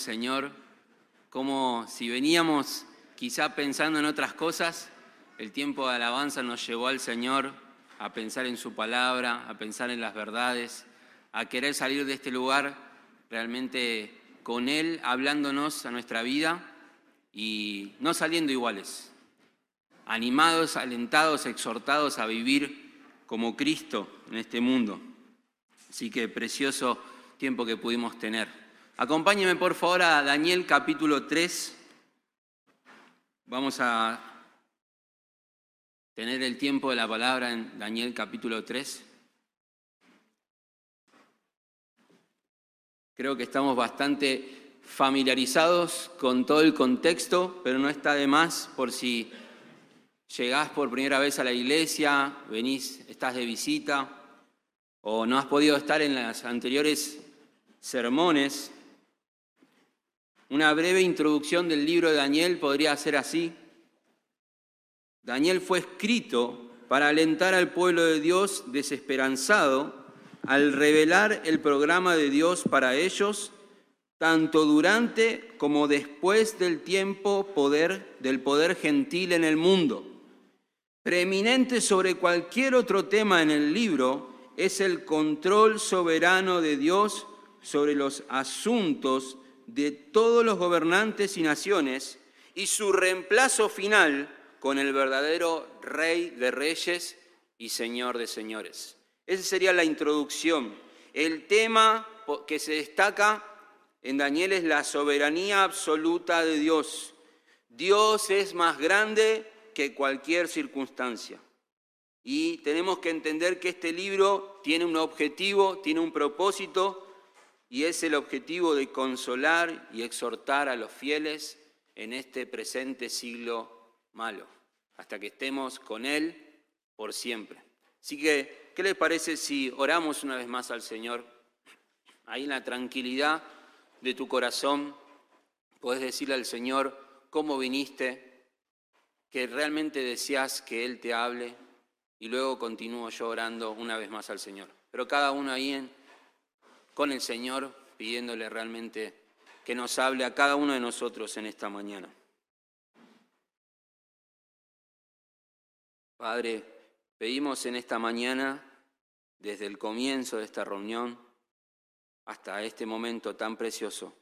Señor, como si veníamos quizá pensando en otras cosas, el tiempo de alabanza nos llevó al Señor a pensar en su palabra, a pensar en las verdades, a querer salir de este lugar realmente con Él hablándonos a nuestra vida y no saliendo iguales, animados, alentados, exhortados a vivir como Cristo en este mundo. Así que precioso tiempo que pudimos tener. Acompáñenme por favor a Daniel capítulo 3. Vamos a tener el tiempo de la palabra en Daniel capítulo 3. Creo que estamos bastante familiarizados con todo el contexto, pero no está de más por si llegás por primera vez a la iglesia, venís, estás de visita, o no has podido estar en las anteriores sermones. Una breve introducción del libro de Daniel podría ser así. Daniel fue escrito para alentar al pueblo de Dios desesperanzado al revelar el programa de Dios para ellos, tanto durante como después del tiempo poder, del poder gentil en el mundo. Preeminente sobre cualquier otro tema en el libro es el control soberano de Dios sobre los asuntos de todos los gobernantes y naciones y su reemplazo final con el verdadero Rey de Reyes y Señor de Señores. Esa sería la introducción. El tema que se destaca en Daniel es la soberanía absoluta de Dios. Dios es más grande que cualquier circunstancia. Y tenemos que entender que este libro tiene un objetivo, tiene un propósito, y es el objetivo de consolar y exhortar a los fieles en este presente siglo malo, hasta que estemos con Él por siempre. Así que, ¿qué les parece si oramos una vez más al Señor? Ahí en la tranquilidad de tu corazón, puedes decirle al Señor cómo viniste, que realmente deseas que Él te hable, y luego continúo yo orando una vez más al Señor. Pero cada uno ahí en, con el Señor, pidiéndole realmente que nos hable a cada uno de nosotros en esta mañana. Padre, pedimos en esta mañana, desde el comienzo de esta reunión hasta este momento tan precioso,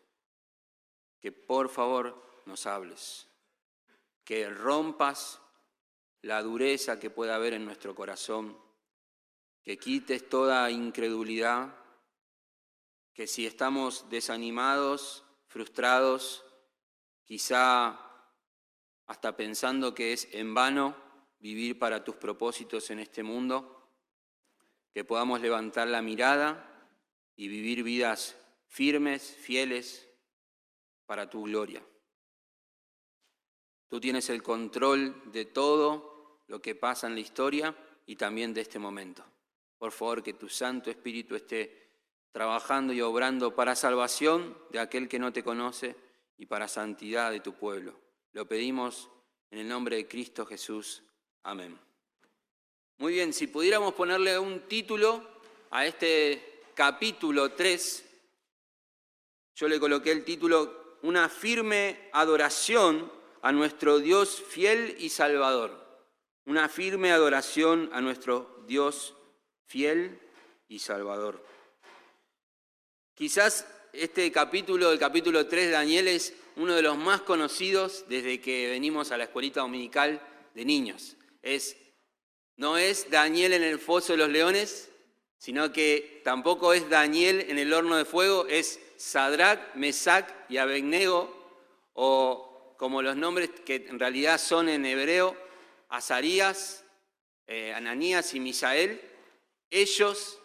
que por favor nos hables, que rompas la dureza que pueda haber en nuestro corazón, que quites toda incredulidad, que si estamos desanimados, frustrados, quizá hasta pensando que es en vano, vivir para tus propósitos en este mundo, que podamos levantar la mirada y vivir vidas firmes, fieles, para tu gloria. Tú tienes el control de todo lo que pasa en la historia y también de este momento. Por favor, que tu Santo Espíritu esté trabajando y obrando para salvación de aquel que no te conoce y para santidad de tu pueblo. Lo pedimos en el nombre de Cristo Jesús. Amén. Muy bien, si pudiéramos ponerle un título a este capítulo 3, yo le coloqué el título Una firme adoración a nuestro Dios fiel y salvador. Una firme adoración a nuestro Dios fiel y salvador. Quizás este capítulo, el capítulo 3 de Daniel, es uno de los más conocidos desde que venimos a la escuelita dominical de niños. Es, no es Daniel en el foso de los leones, sino que tampoco es Daniel en el horno de fuego, es Sadrach, Mesac y Abednego, o como los nombres que en realidad son en hebreo, Azarías, eh, Ananías y Misael, ellos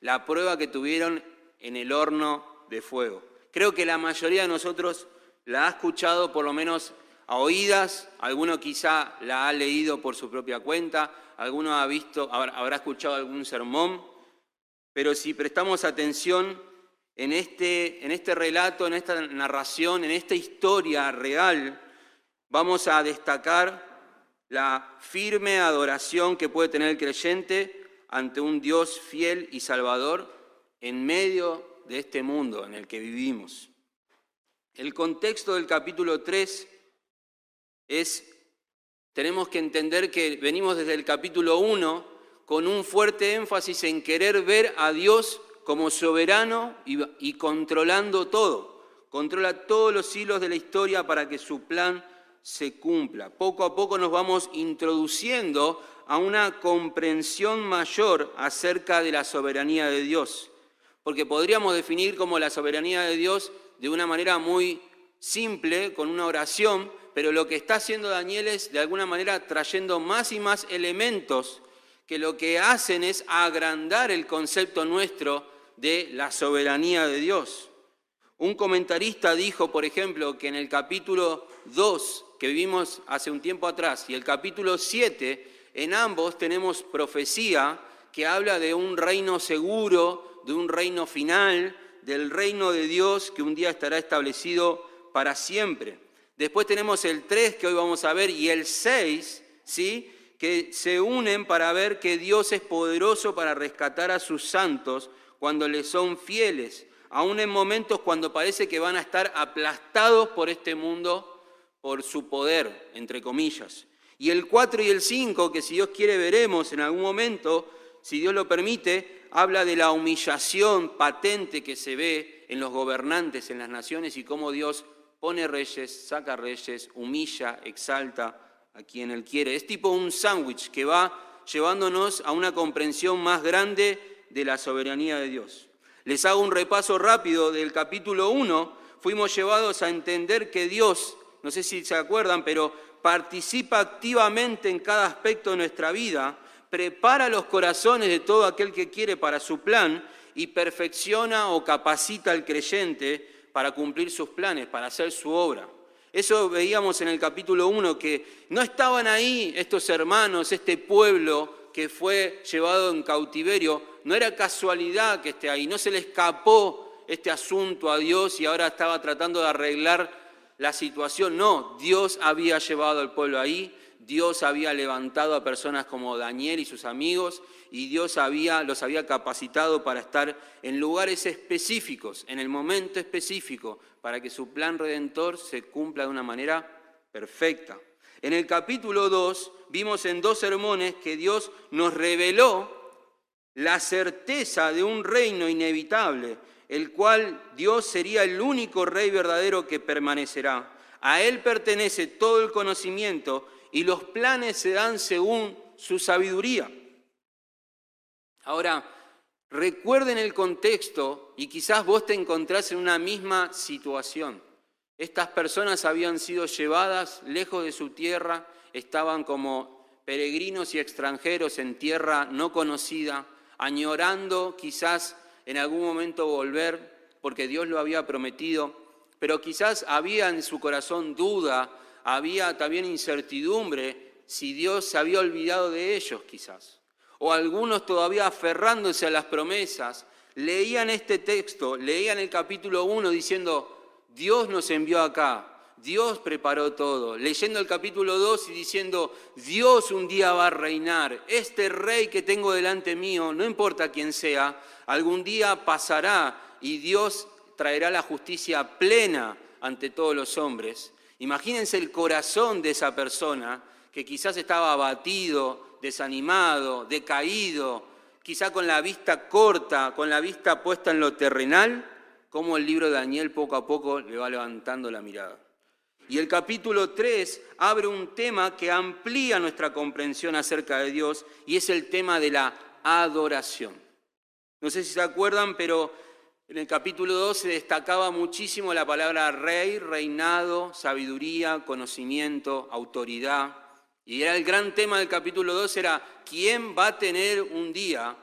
la prueba que tuvieron en el horno de fuego. Creo que la mayoría de nosotros la ha escuchado por lo menos a oídas, alguno quizá la ha leído por su propia cuenta, alguno ha visto, habrá escuchado algún sermón, pero si prestamos atención en este, en este relato, en esta narración, en esta historia real, vamos a destacar la firme adoración que puede tener el creyente ante un Dios fiel y salvador en medio de este mundo en el que vivimos. El contexto del capítulo 3 es, tenemos que entender que venimos desde el capítulo 1 con un fuerte énfasis en querer ver a Dios como soberano y, controlando todo. Controla todos los hilos de la historia para que su plan se cumpla. Poco a poco nos vamos introduciendo a una comprensión mayor acerca de la soberanía de Dios. Porque podríamos definir como la soberanía de Dios de una manera muy simple, con una oración, pero lo que está haciendo Daniel es de alguna manera trayendo más y más elementos que lo que hacen es agrandar el concepto nuestro de la soberanía de Dios. Un comentarista dijo, por ejemplo, que en el capítulo 2 que vimos hace un tiempo atrás y el capítulo 7, en ambos tenemos profecía que habla de un reino seguro, de un reino final, del reino de Dios que un día estará establecido para siempre. Después tenemos el 3 que hoy vamos a ver y el 6, ¿sí? que se unen para ver que Dios es poderoso para rescatar a sus santos cuando les son fieles, aún en momentos cuando parece que van a estar aplastados por este mundo, por su poder, entre comillas. Y el 4 y el 5, que si Dios quiere veremos en algún momento, si Dios lo permite, habla de la humillación patente que se ve en los gobernantes, en las naciones, y cómo Dios pone reyes, saca reyes, humilla, exalta a quien Él quiere. Es tipo un sándwich que va llevándonos a una comprensión más grande de la soberanía de Dios. Les hago un repaso rápido del capítulo 1. Fuimos llevados a entender que Dios, no sé si se acuerdan, pero participa activamente en cada aspecto de nuestra vida, prepara los corazones de todo aquel que quiere para su plan y perfecciona o capacita al creyente para cumplir sus planes, para hacer su obra. Eso veíamos en el capítulo 1, que no estaban ahí estos hermanos, este pueblo que fue llevado en cautiverio, no era casualidad que esté ahí, no se le escapó este asunto a Dios y ahora estaba tratando de arreglar la situación, no, Dios había llevado al pueblo ahí, Dios había levantado a personas como Daniel y sus amigos y Dios los había capacitado para estar en lugares específicos, en el momento específico, para que su plan redentor se cumpla de una manera perfecta. En el capítulo 2 vimos en dos sermones que Dios nos reveló la certeza de un reino inevitable, el cual Dios sería el único rey verdadero que permanecerá. A Él pertenece todo el conocimiento y los planes se dan según su sabiduría. Ahora, recuerden el contexto y quizás vos te encontrás en una misma situación. Estas personas habían sido llevadas lejos de su tierra, estaban como peregrinos y extranjeros en tierra no conocida, añorando quizás en algún momento volver, porque Dios lo había prometido, pero quizás había en su corazón duda había también incertidumbre si Dios se había olvidado de ellos quizás. O algunos todavía aferrándose a las promesas, leían este texto, leían el capítulo 1 diciendo, Dios nos envió acá, Dios preparó todo, leyendo el capítulo 2 y diciendo, Dios un día va a reinar, este rey que tengo delante mío, no importa quién sea, algún día pasará y Dios traerá la justicia plena ante todos los hombres. Imagínense el corazón de esa persona que quizás estaba abatido, desanimado, decaído, quizá con la vista corta, con la vista puesta en lo terrenal, cómo el libro de Daniel poco a poco le va levantando la mirada. Y el capítulo 3 abre un tema que amplía nuestra comprensión acerca de Dios y es el tema de la adoración. No sé si se acuerdan, pero en el capítulo 2 se destacaba muchísimo la palabra rey, reinado, sabiduría, conocimiento, autoridad. Y era el gran tema del capítulo 2 era quién va a tener un día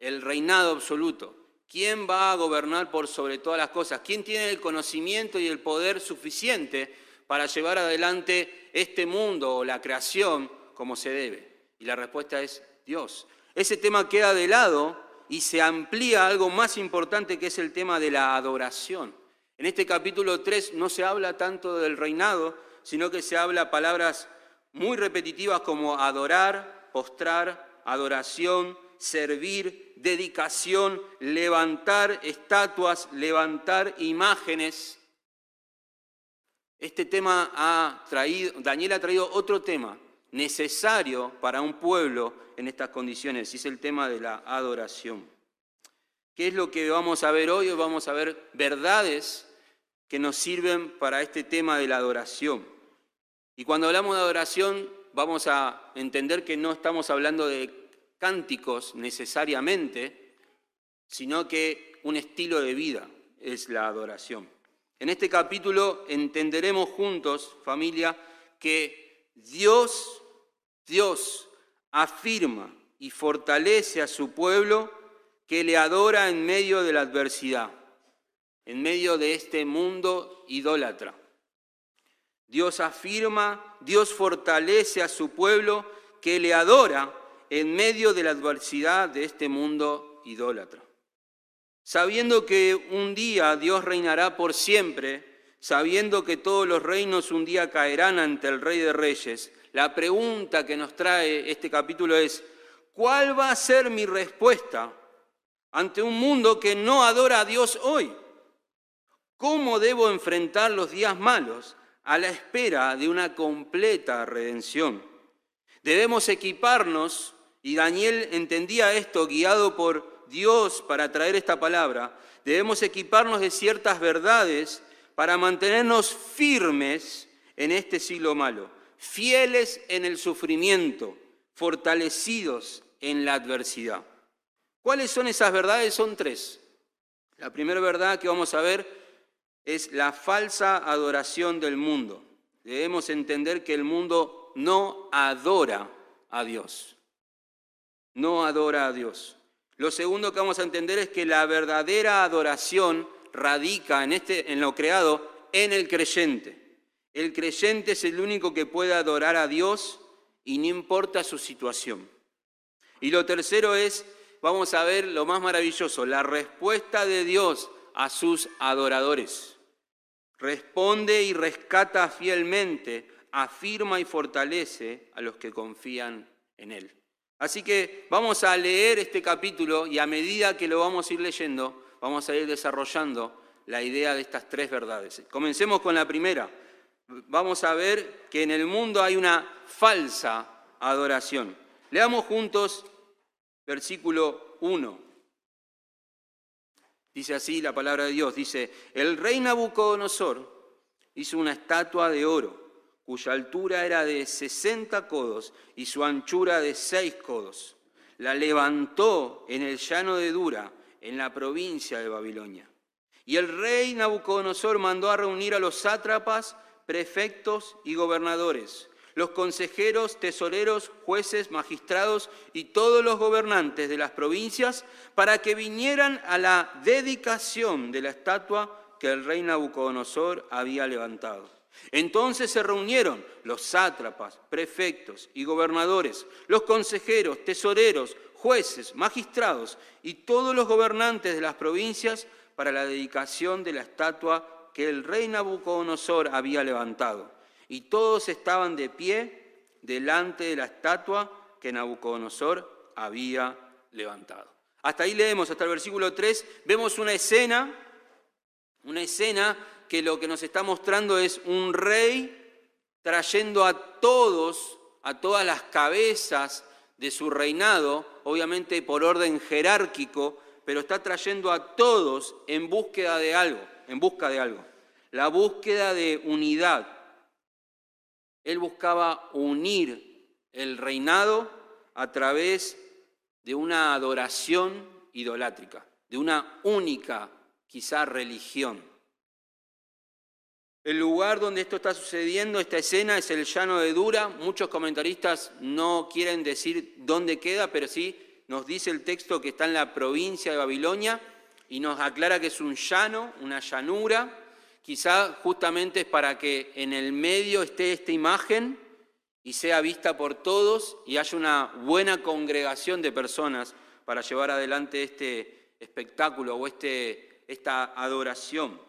el reinado absoluto. ¿Quién va a gobernar por sobre todas las cosas? ¿Quién tiene el conocimiento y el poder suficiente para llevar adelante este mundo o la creación como se debe? Y la respuesta es Dios. Ese tema queda de lado y se amplía algo más importante que es el tema de la adoración. En este capítulo 3 no se habla tanto del reinado, sino que se habla palabras muy repetitivas como adorar, postrar, adoración, servir, dedicación, levantar estatuas, levantar imágenes. Este tema ha traído, Daniel ha traído otro tema necesario para un pueblo en estas condiciones, es el tema de la adoración. ¿Qué es lo que vamos a ver hoy? Hoy vamos a ver verdades que nos sirven para este tema de la adoración. Y cuando hablamos de adoración, vamos a entender que no estamos hablando de cánticos necesariamente, sino que un estilo de vida es la adoración. En este capítulo entenderemos juntos, familia, que Dios, Dios afirma y fortalece a su pueblo que le adora en medio de la adversidad, en medio de este mundo idólatra. Dios afirma, Dios fortalece a su pueblo que le adora en medio de la adversidad de este mundo idólatra. Sabiendo que un día Dios reinará por siempre, sabiendo que todos los reinos un día caerán ante el Rey de Reyes, la pregunta que nos trae este capítulo es, ¿cuál va a ser mi respuesta ante un mundo que no adora a Dios hoy? ¿Cómo debo enfrentar los días malos a la espera de una completa redención? Debemos equiparnos, y Daniel entendía esto guiado por Dios para traer esta palabra, debemos equiparnos de ciertas verdades para mantenernos firmes en este siglo malo, fieles en el sufrimiento, fortalecidos en la adversidad. ¿Cuáles son esas verdades? Son tres. La primera verdad que vamos a ver es la falsa adoración del mundo. Debemos entender que el mundo no adora a Dios. No adora a Dios. Lo segundo que vamos a entender es que la verdadera adoración radica en, este, en lo creado en el creyente. El creyente es el único que puede adorar a Dios y no importa su situación. Y lo tercero es vamos a ver lo más maravilloso, la respuesta de Dios a sus adoradores. Responde y rescata fielmente, afirma y fortalece a los que confían en Él. Así que vamos a leer este capítulo y a medida que lo vamos a ir leyendo, vamos a ir desarrollando la idea de estas tres verdades. Comencemos con la primera. Vamos a ver que en el mundo hay una falsa adoración. Leamos juntos versículo 1. Dice así la palabra de Dios, dice, el rey Nabucodonosor hizo una estatua de oro, cuya altura era de 60 codos y su anchura de 6 codos. La levantó en el llano de Dura, en la provincia de Babilonia. Y el rey Nabucodonosor mandó a reunir a los sátrapas, prefectos y gobernadores los consejeros, tesoreros, jueces, magistrados y todos los gobernantes de las provincias para que vinieran a la dedicación de la estatua que el rey Nabucodonosor había levantado. Entonces se reunieron los sátrapas, prefectos y gobernadores, los consejeros, tesoreros, jueces, magistrados y todos los gobernantes de las provincias para la dedicación de la estatua que el rey Nabucodonosor había levantado y todos estaban de pie delante de la estatua que Nabucodonosor había levantado. Hasta ahí leemos, hasta el versículo 3, vemos una escena, una escena que lo que nos está mostrando es un rey trayendo a todos, a todas las cabezas de su reinado, obviamente por orden jerárquico, pero está trayendo a todos en búsqueda de algo, en busca de algo. La búsqueda de unidad, él buscaba unir el reinado a través de una adoración idolátrica, de una única, quizá, religión. El lugar donde esto está sucediendo, esta escena, es el llano de Dura. Muchos comentaristas no quieren decir dónde queda, pero sí nos dice el texto que está en la provincia de Babilonia y nos aclara que es un llano, una llanura, Quizá justamente es para que en el medio esté esta imagen y sea vista por todos y haya una buena congregación de personas para llevar adelante este espectáculo o este, esta adoración.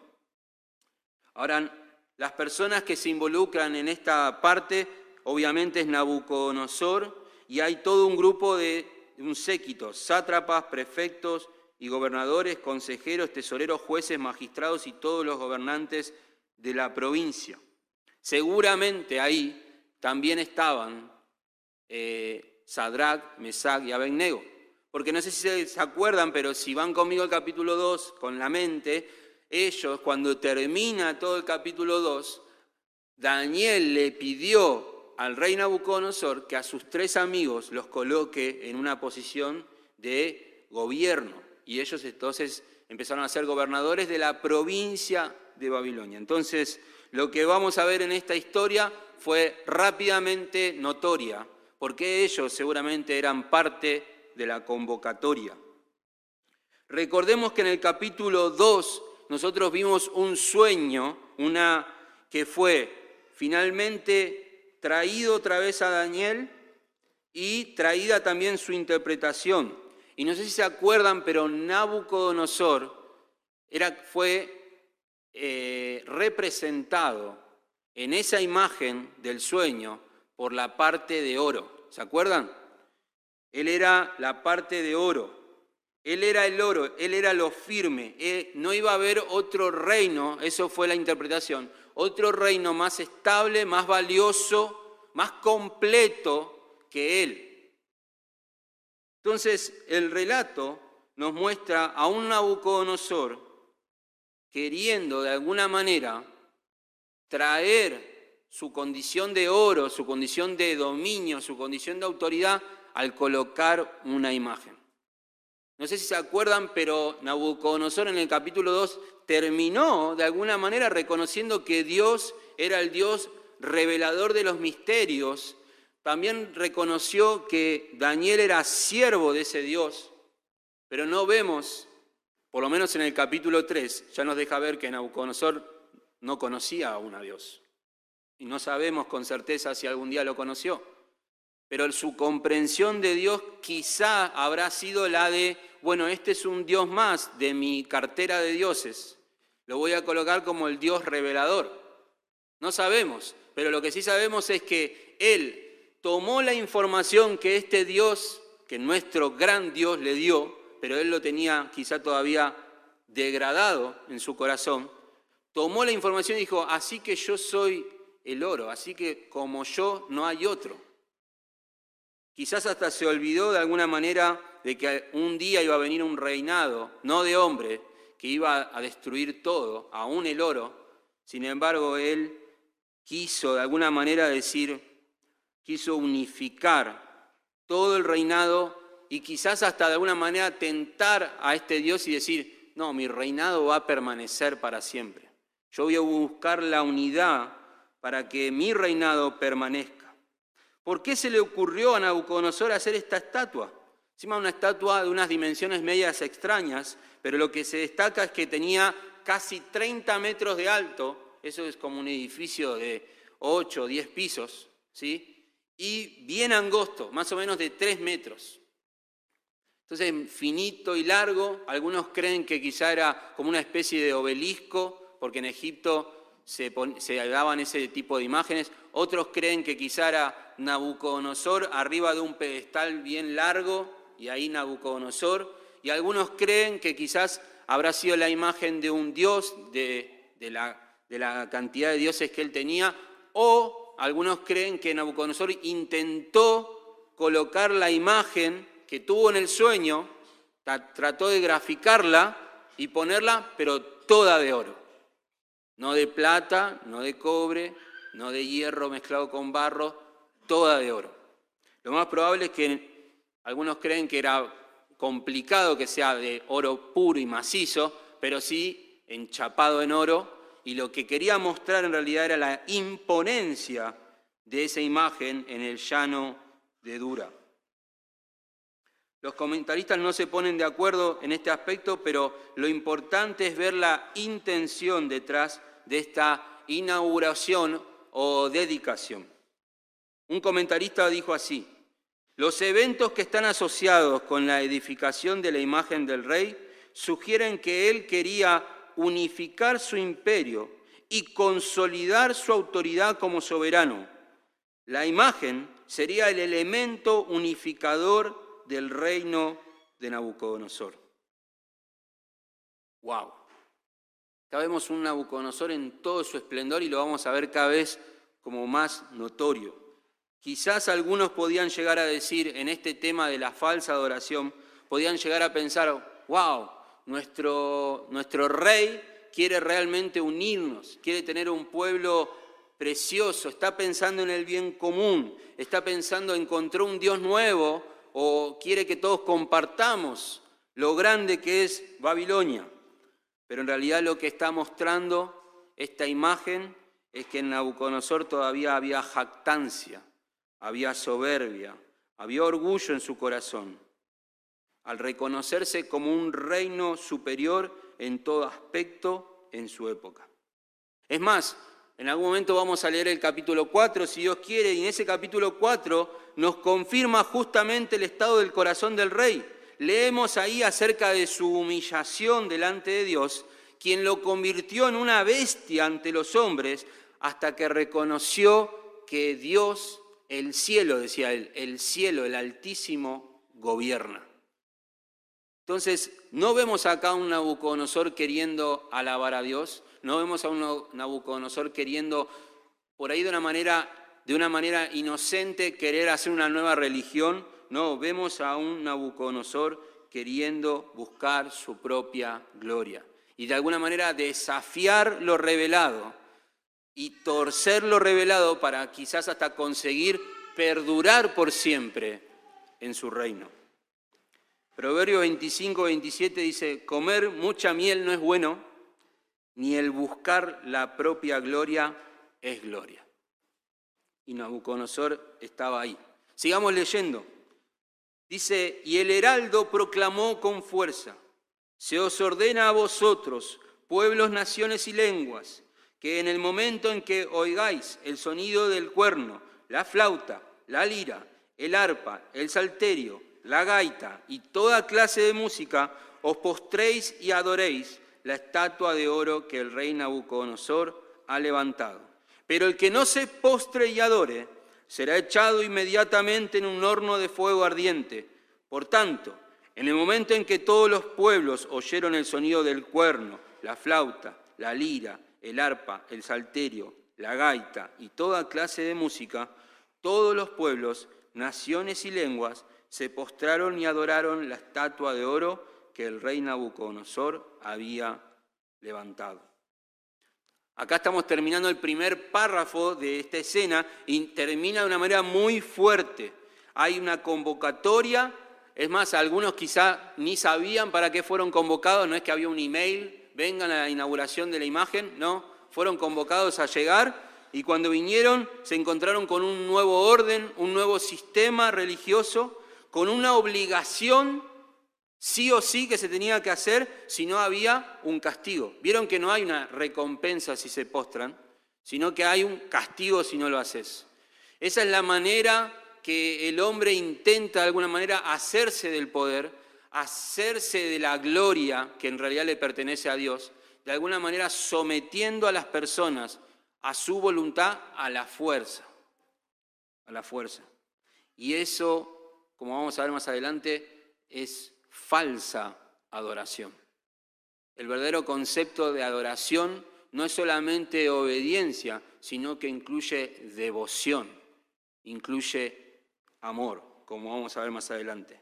Ahora, las personas que se involucran en esta parte, obviamente es Nabucodonosor, y hay todo un grupo de un séquito, sátrapas, prefectos, y gobernadores, consejeros, tesoreros, jueces, magistrados y todos los gobernantes de la provincia. Seguramente ahí también estaban eh, Sadrach, Mesach y Abednego. Porque no sé si se acuerdan, pero si van conmigo al capítulo 2 con la mente, ellos cuando termina todo el capítulo 2, Daniel le pidió al rey Nabucodonosor que a sus tres amigos los coloque en una posición de gobierno. Y ellos entonces empezaron a ser gobernadores de la provincia de Babilonia. Entonces, lo que vamos a ver en esta historia fue rápidamente notoria, porque ellos seguramente eran parte de la convocatoria. Recordemos que en el capítulo 2 nosotros vimos un sueño, una que fue finalmente traído otra vez a Daniel y traída también su interpretación. Y no sé si se acuerdan, pero Nabucodonosor era, fue eh, representado en esa imagen del sueño por la parte de oro. ¿Se acuerdan? Él era la parte de oro. Él era el oro, él era lo firme. Eh, no iba a haber otro reino, eso fue la interpretación, otro reino más estable, más valioso, más completo que él. Entonces, el relato nos muestra a un Nabucodonosor queriendo de alguna manera traer su condición de oro, su condición de dominio, su condición de autoridad al colocar una imagen. No sé si se acuerdan, pero Nabucodonosor en el capítulo 2 terminó de alguna manera reconociendo que Dios era el Dios revelador de los misterios también reconoció que Daniel era siervo de ese Dios, pero no vemos, por lo menos en el capítulo 3, ya nos deja ver que Nabucodonosor no conocía a un Dios. Y no sabemos con certeza si algún día lo conoció. Pero su comprensión de Dios quizá habrá sido la de, bueno, este es un Dios más de mi cartera de dioses. Lo voy a colocar como el Dios revelador. No sabemos, pero lo que sí sabemos es que Él tomó la información que este Dios, que nuestro gran Dios le dio, pero él lo tenía quizá todavía degradado en su corazón, tomó la información y dijo, así que yo soy el oro, así que como yo no hay otro. Quizás hasta se olvidó de alguna manera de que un día iba a venir un reinado, no de hombre, que iba a destruir todo, aún el oro. Sin embargo, él quiso de alguna manera decir, quiso unificar todo el reinado y quizás hasta de alguna manera tentar a este Dios y decir, no, mi reinado va a permanecer para siempre. Yo voy a buscar la unidad para que mi reinado permanezca. ¿Por qué se le ocurrió a Nabucodonosor hacer esta estatua? Encima una estatua de unas dimensiones medias extrañas, pero lo que se destaca es que tenía casi 30 metros de alto, eso es como un edificio de 8 o 10 pisos, ¿sí? Y bien angosto, más o menos de tres metros. Entonces, finito y largo, algunos creen que quizá era como una especie de obelisco, porque en Egipto se, daban ese tipo de imágenes. Otros creen que quizá era Nabucodonosor arriba de un pedestal bien largo, y ahí Nabucodonosor. Y algunos creen que quizás habrá sido la imagen de un dios, de, la, de la cantidad de dioses que él tenía, o algunos creen que Nabucodonosor intentó colocar la imagen que tuvo en el sueño, trató de graficarla y ponerla, pero toda de oro. No de plata, no de cobre, no de hierro mezclado con barro, toda de oro. Lo más probable es que algunos creen que era complicado que sea de oro puro y macizo, pero sí enchapado en oro y lo que quería mostrar en realidad era la imponencia de esa imagen en el llano de Dura. Los comentaristas no se ponen de acuerdo en este aspecto, pero lo importante es ver la intención detrás de esta inauguración o dedicación. Un comentarista dijo así, los eventos que están asociados con la edificación de la imagen del rey sugieren que él quería unificar su imperio y consolidar su autoridad como soberano. La imagen sería el elemento unificador del reino de Nabucodonosor. ¡Wow! Acá vemos un Nabucodonosor en todo su esplendor y lo vamos a ver cada vez como más notorio. Quizás algunos podían llegar a decir en este tema de la falsa adoración, podían llegar a pensar, wow, nuestro, nuestro rey quiere realmente unirnos, quiere tener un pueblo precioso, está pensando en el bien común, está pensando, encontró un Dios nuevo o quiere que todos compartamos lo grande que es Babilonia. Pero en realidad lo que está mostrando esta imagen es que en Nabucodonosor todavía había jactancia, había soberbia, había orgullo en su corazón, al reconocerse como un reino superior en todo aspecto en su época. Es más, en algún momento vamos a leer el capítulo 4, si Dios quiere, y en ese capítulo 4 nos confirma justamente el estado del corazón del rey leemos ahí acerca de su humillación delante de Dios, quien lo convirtió en una bestia ante los hombres hasta que reconoció que Dios, el cielo, decía él, el cielo, el Altísimo, gobierna. Entonces, no vemos acá a un Nabucodonosor queriendo alabar a Dios, no vemos a un Nabucodonosor queriendo, por ahí de una manera, de una manera inocente, querer hacer una nueva religión, no, vemos a un Nabucodonosor queriendo buscar su propia gloria y de alguna manera desafiar lo revelado y torcer lo revelado para quizás hasta conseguir perdurar por siempre en su reino. Proverbio 25, 27 dice, comer mucha miel no es bueno, ni el buscar la propia gloria es gloria. Y Nabucodonosor estaba ahí. Sigamos leyendo. Dice, y el heraldo proclamó con fuerza, se os ordena a vosotros, pueblos, naciones y lenguas, que en el momento en que oigáis el sonido del cuerno, la flauta, la lira, el arpa, el salterio, la gaita y toda clase de música, os postréis y adoréis la estatua de oro que el rey Nabucodonosor ha levantado. Pero el que no se postre y adore, será echado inmediatamente en un horno de fuego ardiente. Por tanto, en el momento en que todos los pueblos oyeron el sonido del cuerno, la flauta, la lira, el arpa, el salterio, la gaita y toda clase de música, todos los pueblos, naciones y lenguas se postraron y adoraron la estatua de oro que el rey Nabucodonosor había levantado. Acá estamos terminando el primer párrafo de esta escena y termina de una manera muy fuerte. Hay una convocatoria, es más, algunos quizá ni sabían para qué fueron convocados, no es que había un email, vengan a la inauguración de la imagen, no, fueron convocados a llegar y cuando vinieron se encontraron con un nuevo orden, un nuevo sistema religioso, con una obligación sí o sí que se tenía que hacer si no había un castigo. Vieron que no hay una recompensa si se postran, sino que hay un castigo si no lo haces. Esa es la manera que el hombre intenta de alguna manera hacerse del poder, hacerse de la gloria que en realidad le pertenece a Dios, de alguna manera sometiendo a las personas a su voluntad, a la fuerza, a la fuerza. Y eso, como vamos a ver más adelante, es falsa adoración. El verdadero concepto de adoración no es solamente obediencia, sino que incluye devoción, incluye amor, como vamos a ver más adelante.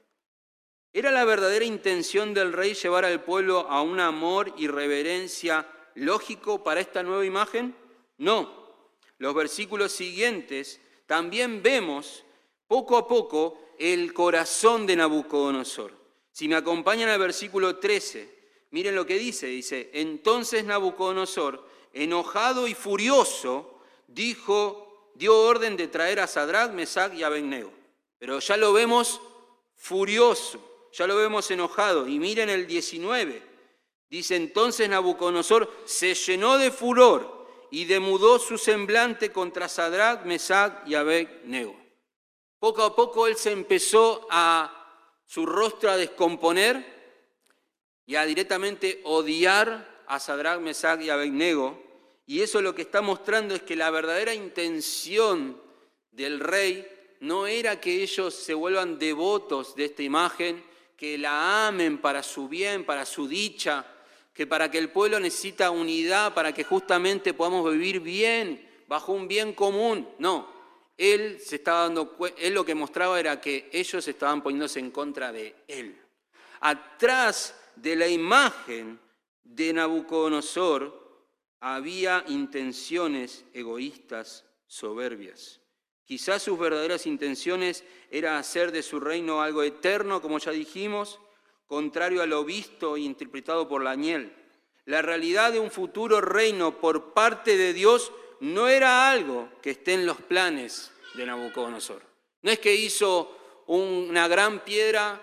¿Era la verdadera intención del rey llevar al pueblo a un amor y reverencia lógico para esta nueva imagen? No. Los versículos siguientes también vemos poco a poco el corazón de Nabucodonosor. Si me acompañan al versículo 13, miren lo que dice. Dice, entonces Nabucodonosor, enojado y furioso, dijo, dio orden de traer a Sadrach, Mesach y Abednego. Pero ya lo vemos furioso, ya lo vemos enojado. Y miren el 19. Dice entonces Nabucodonosor se llenó de furor y demudó su semblante contra Sadrach, Mesach y Abednego. Poco a poco él se empezó a su rostro a descomponer y a directamente odiar a Sadrach, Mesach y Abednego. Y eso lo que está mostrando es que la verdadera intención del rey no era que ellos se vuelvan devotos de esta imagen, que la amen para su bien, para su dicha, que para que el pueblo necesita unidad, para que justamente podamos vivir bien bajo un bien común. No, él se estaba dando lo que mostraba era que ellos estaban poniéndose en contra de él. Atrás de la imagen de Nabucodonosor había intenciones egoístas soberbias. Quizás sus verdaderas intenciones era hacer de su reino algo eterno, como ya dijimos, contrario a lo visto e interpretado por Daniel. La realidad de un futuro reino por parte de Dios no era algo que esté en los planes de Nabucodonosor. No es que hizo una gran piedra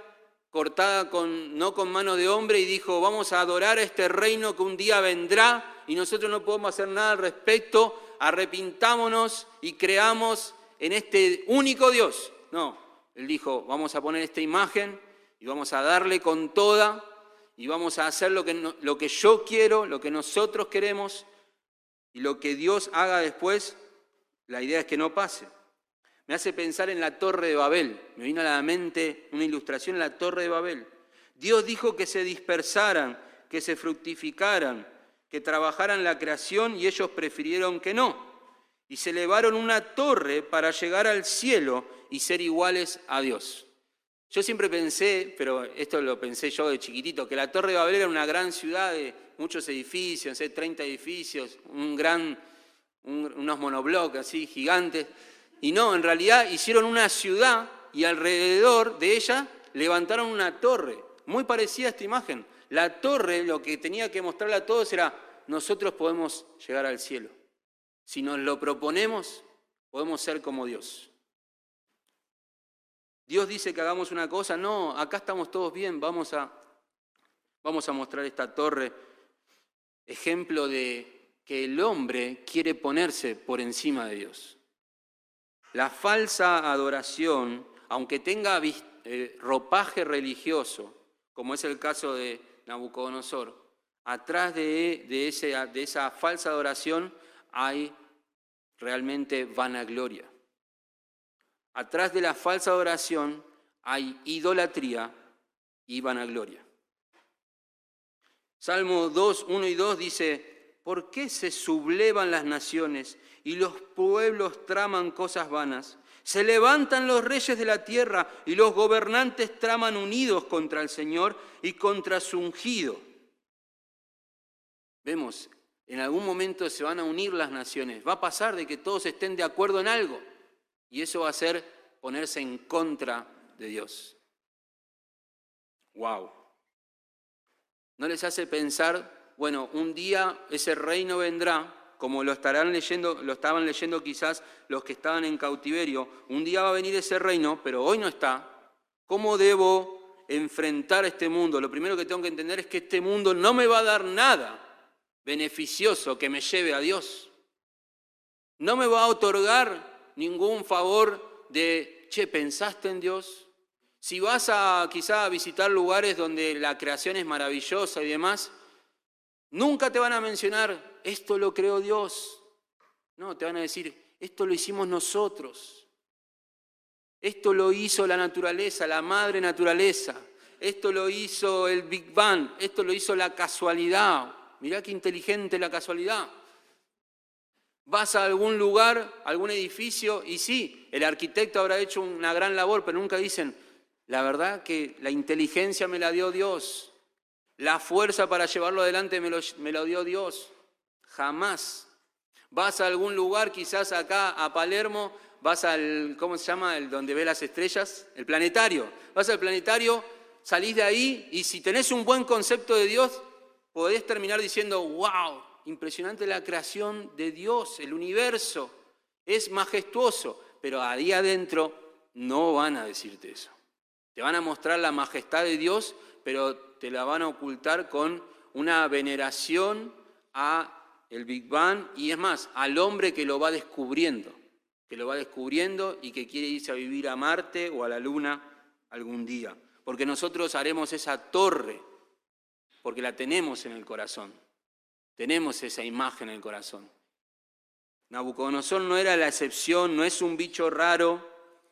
cortada con, no con mano de hombre y dijo, vamos a adorar a este reino que un día vendrá y nosotros no podemos hacer nada al respecto, arrepintámonos y creamos en este único Dios. No, él dijo, vamos a poner esta imagen y vamos a darle con toda y vamos a hacer lo que, lo que yo quiero, lo que nosotros queremos, y lo que Dios haga después, la idea es que no pase. Me hace pensar en la torre de Babel. Me vino a la mente una ilustración en la torre de Babel. Dios dijo que se dispersaran, que se fructificaran, que trabajaran la creación y ellos prefirieron que no. Y se elevaron una torre para llegar al cielo y ser iguales a Dios. Yo siempre pensé, pero esto lo pensé yo de chiquitito, que la Torre de Babel era una gran ciudad de muchos edificios, 30 edificios, un gran, unos monoblocks así gigantes. Y no, en realidad hicieron una ciudad y alrededor de ella levantaron una torre, muy parecida a esta imagen. La torre lo que tenía que mostrarle a todos era, nosotros podemos llegar al cielo. Si nos lo proponemos, podemos ser como Dios. Dios dice que hagamos una cosa, no, acá estamos todos bien, vamos a, vamos a mostrar esta torre, ejemplo de que el hombre quiere ponerse por encima de Dios. La falsa adoración, aunque tenga eh, ropaje religioso, como es el caso de Nabucodonosor, atrás de, de, de esa falsa adoración hay realmente vanagloria. Atrás de la falsa adoración hay idolatría y vanagloria. Salmo 2, 1 y 2 dice, ¿por qué se sublevan las naciones y los pueblos traman cosas vanas? Se levantan los reyes de la tierra y los gobernantes traman unidos contra el Señor y contra su ungido. Vemos, en algún momento se van a unir las naciones. Va a pasar de que todos estén de acuerdo en algo. Y eso va a ser ponerse en contra de Dios. ¡Wow! ¿No les hace pensar, bueno, un día ese reino vendrá, como lo estarán leyendo, lo estaban leyendo quizás los que estaban en cautiverio, un día va a venir ese reino, pero hoy no está. ¿Cómo debo enfrentar este mundo? Lo primero que tengo que entender es que este mundo no me va a dar nada beneficioso que me lleve a Dios. No me va a otorgar ningún favor de, che, ¿pensaste en Dios? Si vas a quizá a visitar lugares donde la creación es maravillosa y demás, nunca te van a mencionar, esto lo creó Dios. No, te van a decir, esto lo hicimos nosotros. Esto lo hizo la naturaleza, la madre naturaleza. Esto lo hizo el Big Bang. Esto lo hizo la casualidad. Mirá qué inteligente la casualidad. Vas a algún lugar, algún edificio, y sí, el arquitecto habrá hecho una gran labor, pero nunca dicen, la verdad que la inteligencia me la dio Dios, la fuerza para llevarlo adelante me lo, dio Dios. Jamás. Vas a algún lugar, quizás acá a Palermo, vas al, ¿cómo se llama? El donde ve las estrellas, el planetario. Vas al planetario, salís de ahí y si tenés un buen concepto de Dios, podés terminar diciendo, wow, impresionante la creación de Dios, el universo, es majestuoso, pero ahí adentro no van a decirte eso. Te van a mostrar la majestad de Dios, pero te la van a ocultar con una veneración a el Big Bang y es más, al hombre que lo va descubriendo, que lo va descubriendo y que quiere irse a vivir a Marte o a la Luna algún día. Porque nosotros haremos esa torre, porque la tenemos en el corazón. Tenemos esa imagen en el corazón. Nabucodonosor no era la excepción, no es un bicho raro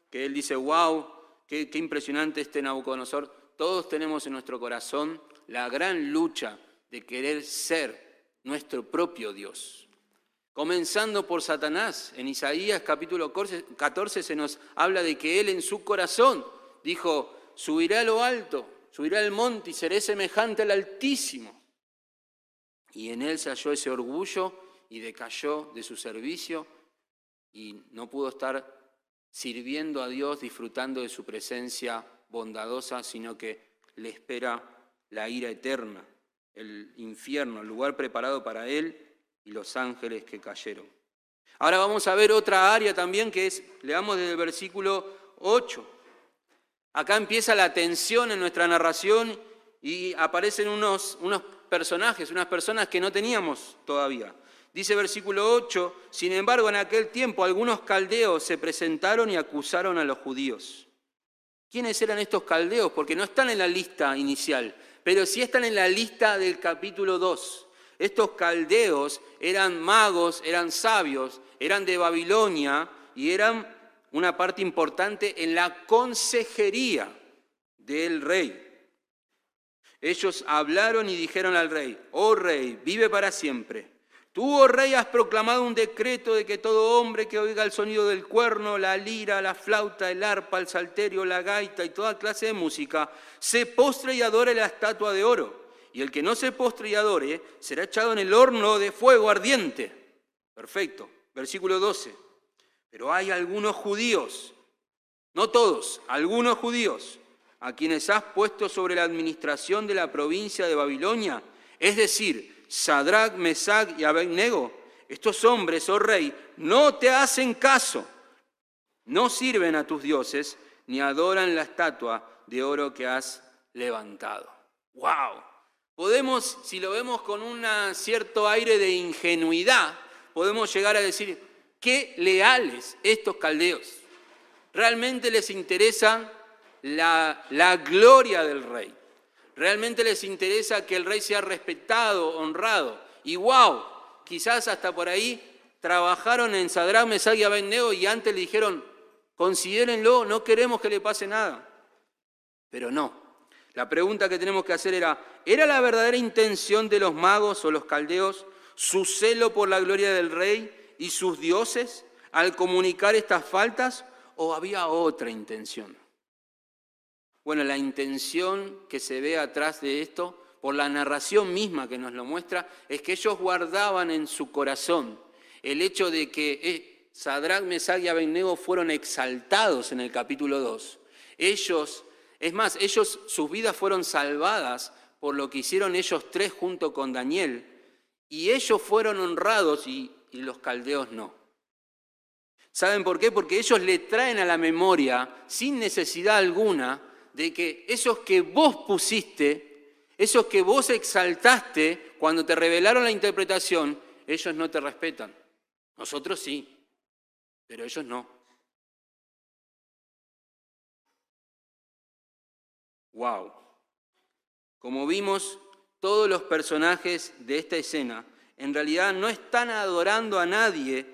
que él dice, wow, qué, impresionante este Nabucodonosor. Todos tenemos en nuestro corazón la gran lucha de querer ser nuestro propio Dios. comenzando por Satanás. En Isaías capítulo 14 se nos habla de que él en su corazón dijo, subiré a lo alto, subiré al monte y seré semejante al Altísimo. Y en él se halló ese orgullo y decayó de su servicio y no pudo estar sirviendo a Dios, disfrutando de su presencia bondadosa, sino que le espera la ira eterna, el infierno, el lugar preparado para él y los ángeles que cayeron. Ahora vamos a ver otra área también que es, leamos desde el versículo 8. Acá empieza la tensión en nuestra narración y aparecen unos, unos personajes, unas personas que no teníamos todavía. Dice versículo 8, sin embargo en aquel tiempo algunos caldeos se presentaron y acusaron a los judíos. ¿Quiénes eran estos caldeos? Porque no están en la lista inicial, pero sí están en la lista del capítulo 2. Estos caldeos eran magos, eran sabios, eran de Babilonia y eran una parte importante en la consejería del rey. Ellos hablaron y dijeron al rey, oh rey, vive para siempre. Tú, oh rey, has proclamado un decreto de que todo hombre que oiga el sonido del cuerno, la lira, la flauta, el arpa, el salterio, la gaita y toda clase de música, se postre y adore la estatua de oro. Y el que no se postre y adore será echado en el horno de fuego ardiente. Perfecto. Versículo 12. Pero hay algunos judíos, no todos, algunos judíos, a quienes has puesto sobre la administración de la provincia de Babilonia, es decir, Sadrach, Mesach y Abednego, estos hombres, oh rey, no te hacen caso, no sirven a tus dioses, ni adoran la estatua de oro que has levantado. ¡Wow! Podemos, si lo vemos con un cierto aire de ingenuidad, podemos llegar a decir, qué leales estos caldeos. Realmente les interesa la, gloria del rey. Realmente les interesa que el rey sea respetado, honrado. Y wow, quizás hasta por ahí trabajaron en Sadrán, Mesag y Abednego y antes le dijeron, considérenlo, no queremos que le pase nada. Pero no. La pregunta que tenemos que hacer era, ¿era la verdadera intención de los magos o los caldeos su celo por la gloria del rey y sus dioses al comunicar estas faltas o había otra intención? Bueno, la intención que se ve atrás de esto, por la narración misma que nos lo muestra, es que ellos guardaban en su corazón el hecho de que eh, Sadrach, Mesach y Abednego fueron exaltados en el capítulo 2. Ellos, es más, ellos, sus vidas fueron salvadas por lo que hicieron ellos tres junto con Daniel, y ellos fueron honrados y, y los caldeos no. ¿Saben por qué? Porque ellos le traen a la memoria, sin necesidad alguna, de que esos que vos pusiste, esos que vos exaltaste cuando te revelaron la interpretación, ellos no te respetan. Nosotros sí, pero ellos no. Wow. Como vimos, todos los personajes de esta escena en realidad no están adorando a nadie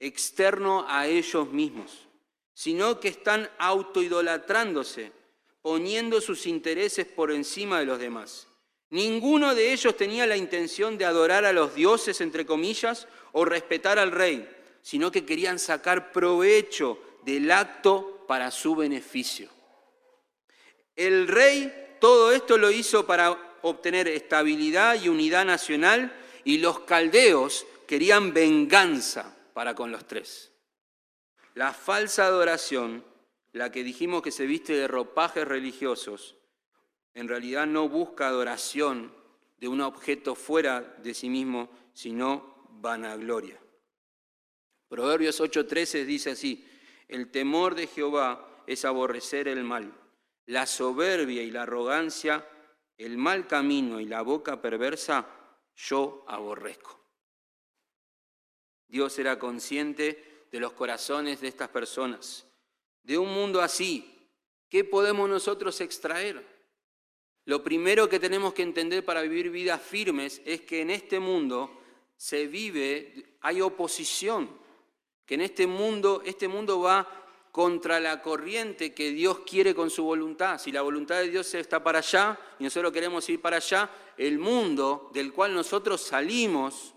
externo a ellos mismos, sino que están autoidolatrándose sus intereses por encima de los demás. Ninguno de ellos tenía la intención de adorar a los dioses, entre comillas, o respetar al rey, sino que querían sacar provecho del acto para su beneficio. El rey todo esto lo hizo para obtener estabilidad y unidad nacional y los caldeos querían venganza para con los tres. La falsa adoración la que dijimos que se viste de ropajes religiosos, en realidad no busca adoración de un objeto fuera de sí mismo, sino vanagloria. Proverbios 8:13 dice así, el temor de Jehová es aborrecer el mal, la soberbia y la arrogancia, el mal camino y la boca perversa, yo aborrezco. Dios era consciente de los corazones de estas personas de un mundo así, ¿qué podemos nosotros extraer? Lo primero que tenemos que entender para vivir vidas firmes es que en este mundo se vive, hay oposición, que en este mundo, este mundo va contra la corriente que Dios quiere con su voluntad. Si la voluntad de Dios está para allá y nosotros queremos ir para allá, el mundo del cual nosotros salimos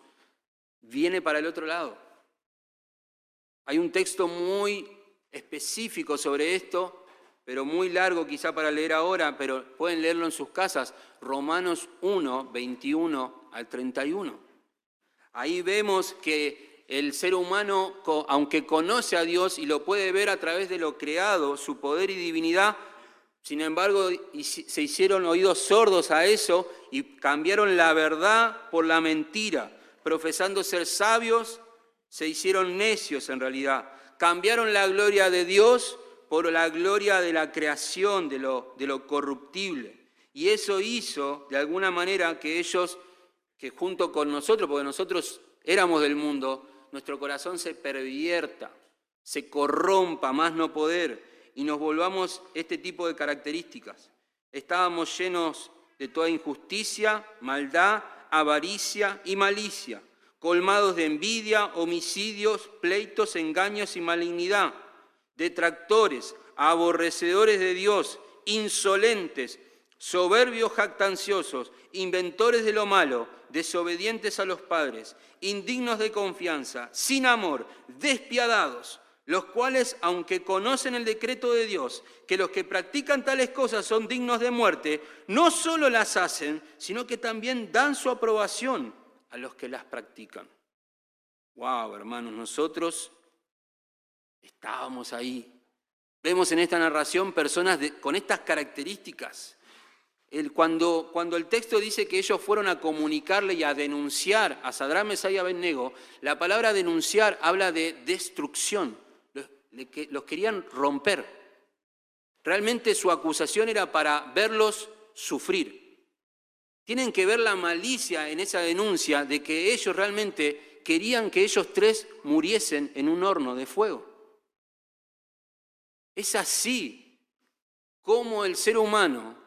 viene para el otro lado. Hay un texto muy específico sobre esto, pero muy largo quizá para leer ahora, pero pueden leerlo en sus casas, Romanos 1, 21 al 31. Ahí vemos que el ser humano, aunque conoce a Dios y lo puede ver a través de lo creado, su poder y divinidad, sin embargo se hicieron oídos sordos a eso y cambiaron la verdad por la mentira, profesando ser sabios, se hicieron necios en realidad, cambiaron la gloria de Dios por la gloria de la creación, de lo, corruptible. Y eso hizo, de alguna manera, que ellos que junto con nosotros, porque nosotros éramos del mundo, nuestro corazón se pervierta, se corrompa más no poder y nos volvamos este tipo de características. Estábamos llenos de toda injusticia, maldad, avaricia y malicia, colmados de envidia, homicidios, pleitos, engaños y malignidad, detractores, aborrecedores de Dios, insolentes, soberbios jactanciosos, inventores de lo malo, desobedientes a los padres, indignos de confianza, sin amor, despiadados, los cuales, aunque conocen el decreto de Dios, que los que practican tales cosas son dignos de muerte, no solo las hacen, sino que también dan su aprobación a los que las practican. Wow, hermanos, nosotros estábamos ahí. Vemos en esta narración personas con estas características cuando, cuando, el texto dice que ellos fueron a comunicarle y a denunciar a Sadrán, Mesá y Abednego, la palabra denunciar habla de destrucción. Los, los querían romper. Realmente su acusación era para verlos sufrir. Tienen que ver la malicia en esa denuncia de que ellos realmente querían que ellos tres muriesen en un horno de fuego. Es así como el ser humano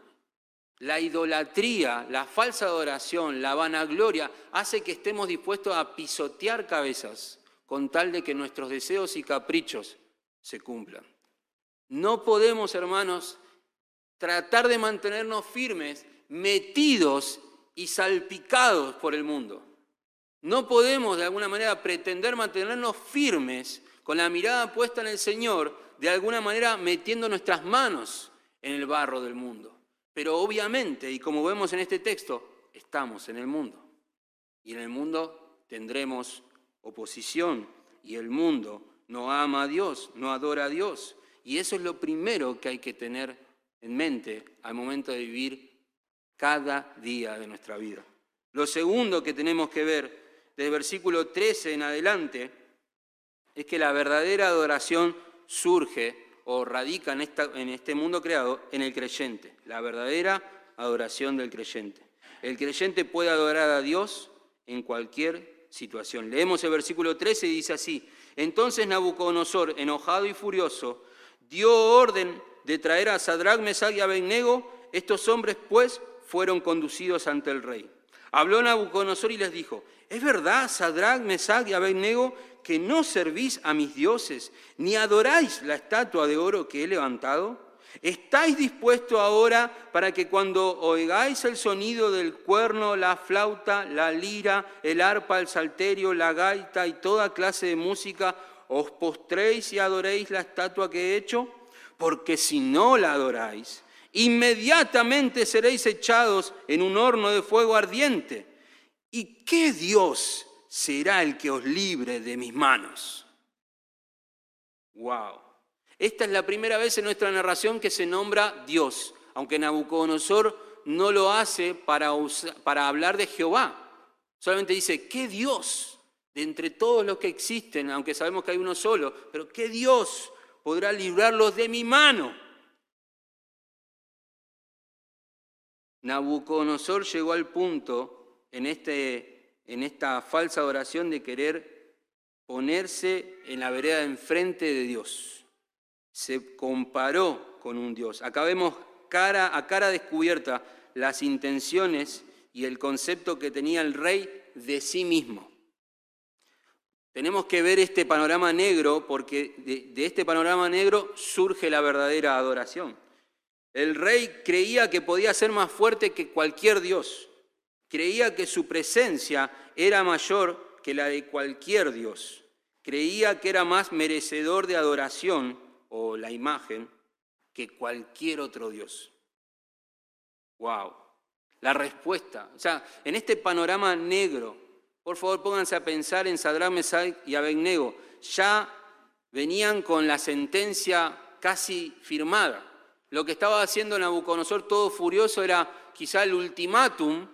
la idolatría, la falsa adoración, la vanagloria, hace que estemos dispuestos a pisotear cabezas con tal de que nuestros deseos y caprichos se cumplan. No podemos, hermanos, tratar de mantenernos firmes, metidos y salpicados por el mundo. No podemos, de alguna manera, pretender mantenernos firmes con la mirada puesta en el Señor, de alguna manera metiendo nuestras manos en el barro del mundo. Pero obviamente, y como vemos en este texto, estamos en el mundo. Y en el mundo tendremos oposición y el mundo no ama a Dios, no adora a Dios. Y eso es lo primero que hay que tener en mente al momento de vivir cada día de nuestra vida. Lo segundo que tenemos que ver desde versículo 13 en adelante es que la verdadera adoración surge o radica en, esta, en este mundo creado en el creyente, la verdadera adoración del creyente. El creyente puede adorar a Dios en cualquier situación. Leemos el versículo 13 y dice así, entonces Nabucodonosor, enojado y furioso, dio orden de traer a Sadrach, Mesach y Abednego, estos hombres pues fueron conducidos ante el rey. Habló Nabucodonosor y les dijo, ¿es verdad, Sadrach, Mesach y Abednego, que no servís a mis dioses, ni adoráis la estatua de oro que he levantado? ¿Estáis dispuestos ahora para que cuando oigáis el sonido del cuerno, la flauta, la lira, el arpa, el salterio, la gaita y toda clase de música, os postréis y adoréis la estatua que he hecho? Porque si no la adoráis, inmediatamente seréis echados en un horno de fuego ardiente. ¿Y qué Dios será el que os libre de mis manos. Wow. Esta es la primera vez en nuestra narración que se nombra Dios, aunque Nabucodonosor no lo hace para, para hablar de Jehová. Solamente dice, ¿qué Dios de entre todos los que existen, aunque sabemos que hay uno solo, pero qué Dios podrá librarlos de mi mano? Nabucodonosor llegó al punto en este en esta falsa adoración de querer ponerse en la vereda enfrente de Dios. Se comparó con un Dios. Acá vemos cara a cara descubierta las intenciones y el concepto que tenía el rey de sí mismo. Tenemos que ver este panorama negro porque de, este panorama negro surge la verdadera adoración. El rey creía que podía ser más fuerte que cualquier Dios creía que su presencia era mayor que la de cualquier Dios. Creía que era más merecedor de adoración o la imagen que cualquier otro Dios. ¡Wow! La respuesta. O sea, en este panorama negro, por favor pónganse a pensar en Sadrach, Mesach y Abednego. Ya venían con la sentencia casi firmada. Lo que estaba haciendo Nabucodonosor todo furioso era quizá el ultimátum.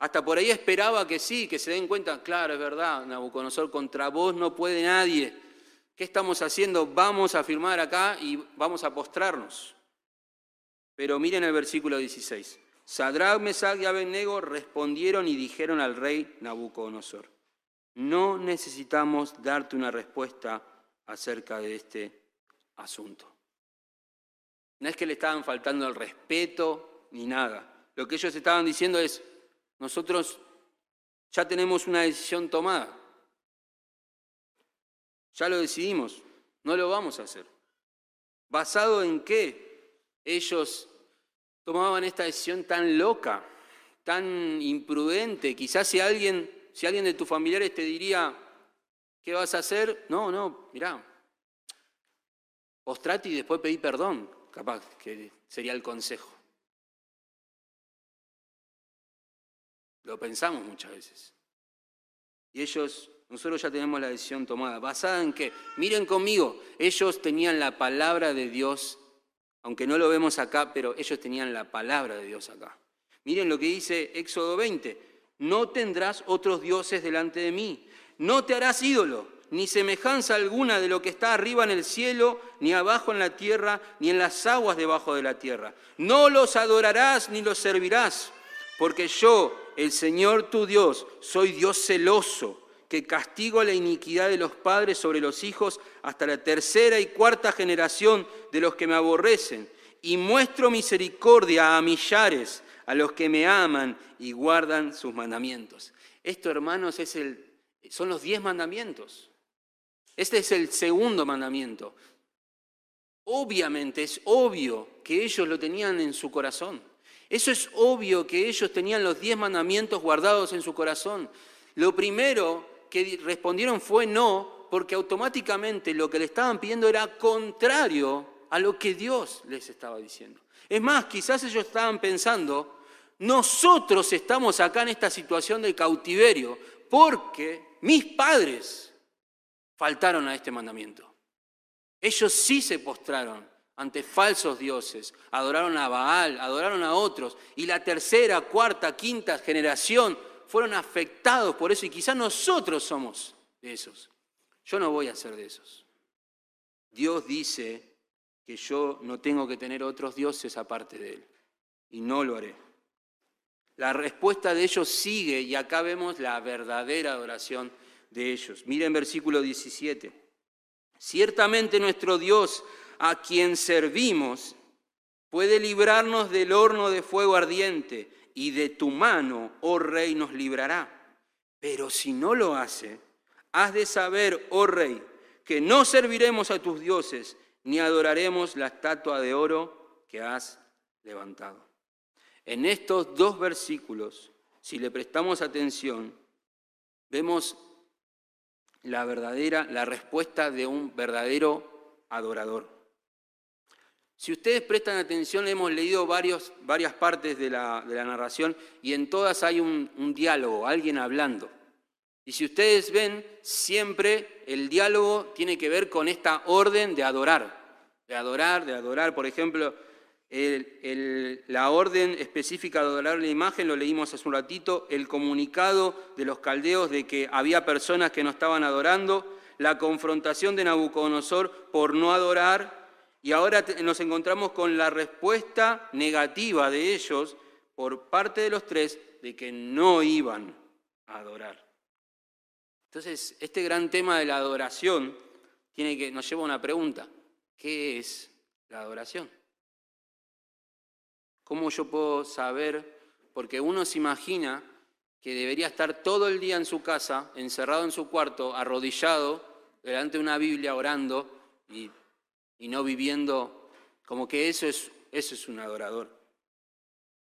Hasta por ahí esperaba que sí, que se den cuenta, claro, es verdad, Nabucodonosor, contra vos no puede nadie. ¿Qué estamos haciendo? Vamos a firmar acá y vamos a postrarnos. Pero miren el versículo 16. Sadrach, Mesach y Abednego respondieron y dijeron al rey Nabucodonosor, no necesitamos darte una respuesta acerca de este asunto. No es que le estaban faltando el respeto ni nada. Lo que ellos estaban diciendo es, nosotros ya tenemos una decisión tomada. Ya lo decidimos, no lo vamos a hacer. ¿Basado en qué ellos tomaban esta decisión tan loca, tan imprudente? Quizás si alguien, si alguien de tus familiares te diría, ¿qué vas a hacer? No, no, mirá, postrate y después pedí perdón, capaz que sería el consejo. Lo pensamos muchas veces. Y ellos nosotros ya tenemos la decisión tomada. ¿Basada en qué? Miren conmigo, ellos tenían la palabra de Dios, aunque no lo vemos acá, pero ellos tenían la palabra de Dios acá. Miren lo que dice Éxodo 20. No tendrás otros dioses delante de mí. No te harás ídolo, ni semejanza alguna de lo que está arriba en el cielo, ni abajo en la tierra, ni en las aguas debajo de la tierra. No los adorarás ni los servirás, porque yo, el Señor tu Dios, soy Dios celoso que castigo la iniquidad de los padres sobre los hijos hasta la tercera y cuarta generación de los que me aborrecen, y muestro misericordia a millares, a los que me aman y guardan sus mandamientos. Esto, hermanos, es el, son los diez mandamientos. Este es el segundo mandamiento. Obviamente es obvio que ellos lo tenían en su corazón. Eso es obvio que ellos tenían los diez mandamientos guardados en su corazón. Lo primero que respondieron fue no, porque automáticamente lo que le estaban pidiendo era contrario a lo que Dios les estaba diciendo. Es más, quizás ellos estaban pensando, nosotros estamos acá en esta situación de cautiverio porque mis padres faltaron a este mandamiento. Ellos sí se postraron ante falsos dioses, adoraron a Baal, adoraron a otros, y la tercera, cuarta, quinta generación fueron afectados por eso y quizás nosotros somos de esos. Yo no voy a ser de esos. Dios dice que yo no tengo que tener otros dioses aparte de Él y no lo haré. La respuesta de ellos sigue y acá vemos la verdadera adoración de ellos. Miren versículo 17. Ciertamente nuestro Dios a quien servimos puede librarnos del horno de fuego ardiente y de tu mano, oh rey, nos librará. Pero si no lo hace, has de saber, oh rey, que no serviremos a tus dioses, ni adoraremos la estatua de oro que has levantado. En estos dos versículos, si le prestamos atención, vemos la verdadera, la respuesta de un verdadero adorador. Si ustedes prestan atención, hemos leído varias partes de la, narración y en todas hay un diálogo, alguien hablando. Y si ustedes ven, siempre el diálogo tiene que ver con esta orden de adorar, de adorar, de adorar. Por ejemplo, la orden específica de adorar la imagen, lo leímos hace un ratito, el comunicado de los caldeos de que había personas que no estaban adorando, la confrontación de Nabucodonosor por no adorar y ahora nos encontramos con la respuesta negativa de ellos por parte de los tres de que no iban a adorar. Entonces, este gran tema de la adoración tiene que, nos lleva a una pregunta. ¿Qué es la adoración? ¿Cómo yo puedo saber? Porque uno se imagina que debería estar todo el día en su casa, encerrado en su cuarto, arrodillado, delante de una Biblia orando y y no viviendo como que eso es, eso es un adorador.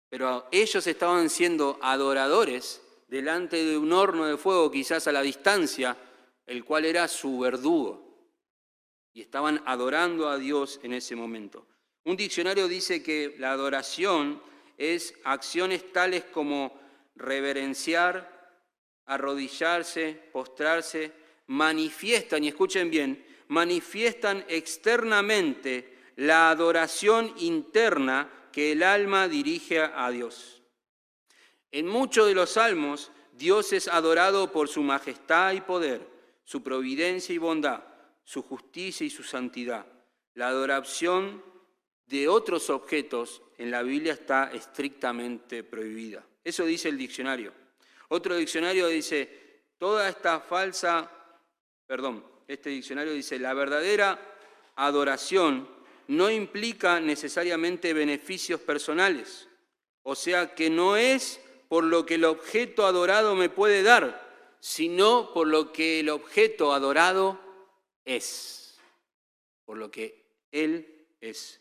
Pero ellos estaban siendo adoradores delante de un horno de fuego, quizás a la distancia, el cual era su verdugo. Y estaban adorando a Dios en ese momento. Un diccionario dice que la adoración es acciones tales como reverenciar, arrodillarse, postrarse, manifiestan, y escuchen bien, manifiestan externamente la adoración interna que el alma dirige a Dios. En muchos de los salmos, Dios es adorado por su majestad y poder, su providencia y bondad, su justicia y su santidad. La adoración de otros objetos en la Biblia está estrictamente prohibida. Eso dice el diccionario. Otro diccionario dice, toda esta falsa, perdón, este diccionario dice, la verdadera adoración no implica necesariamente beneficios personales, o sea que no es por lo que el objeto adorado me puede dar, sino por lo que el objeto adorado es, por lo que Él es.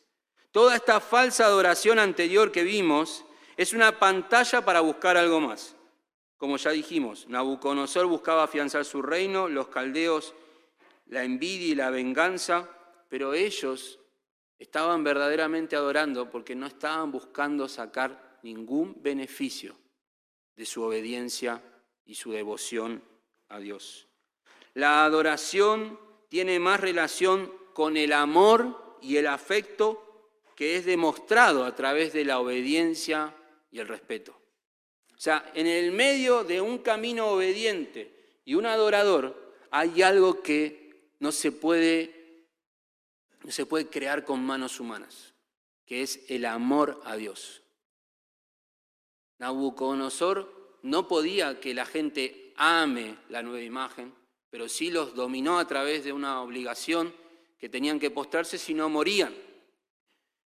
Toda esta falsa adoración anterior que vimos es una pantalla para buscar algo más. Como ya dijimos, Nabucodonosor buscaba afianzar su reino, los caldeos la envidia y la venganza, pero ellos estaban verdaderamente adorando porque no estaban buscando sacar ningún beneficio de su obediencia y su devoción a Dios. La adoración tiene más relación con el amor y el afecto que es demostrado a través de la obediencia y el respeto. O sea, en el medio de un camino obediente y un adorador hay algo que no se puede, no se puede crear con manos humanas, que es el amor a Dios. Nabucodonosor no podía que la gente ame la nueva imagen, pero sí los dominó a través de una obligación que tenían que postrarse si no morían.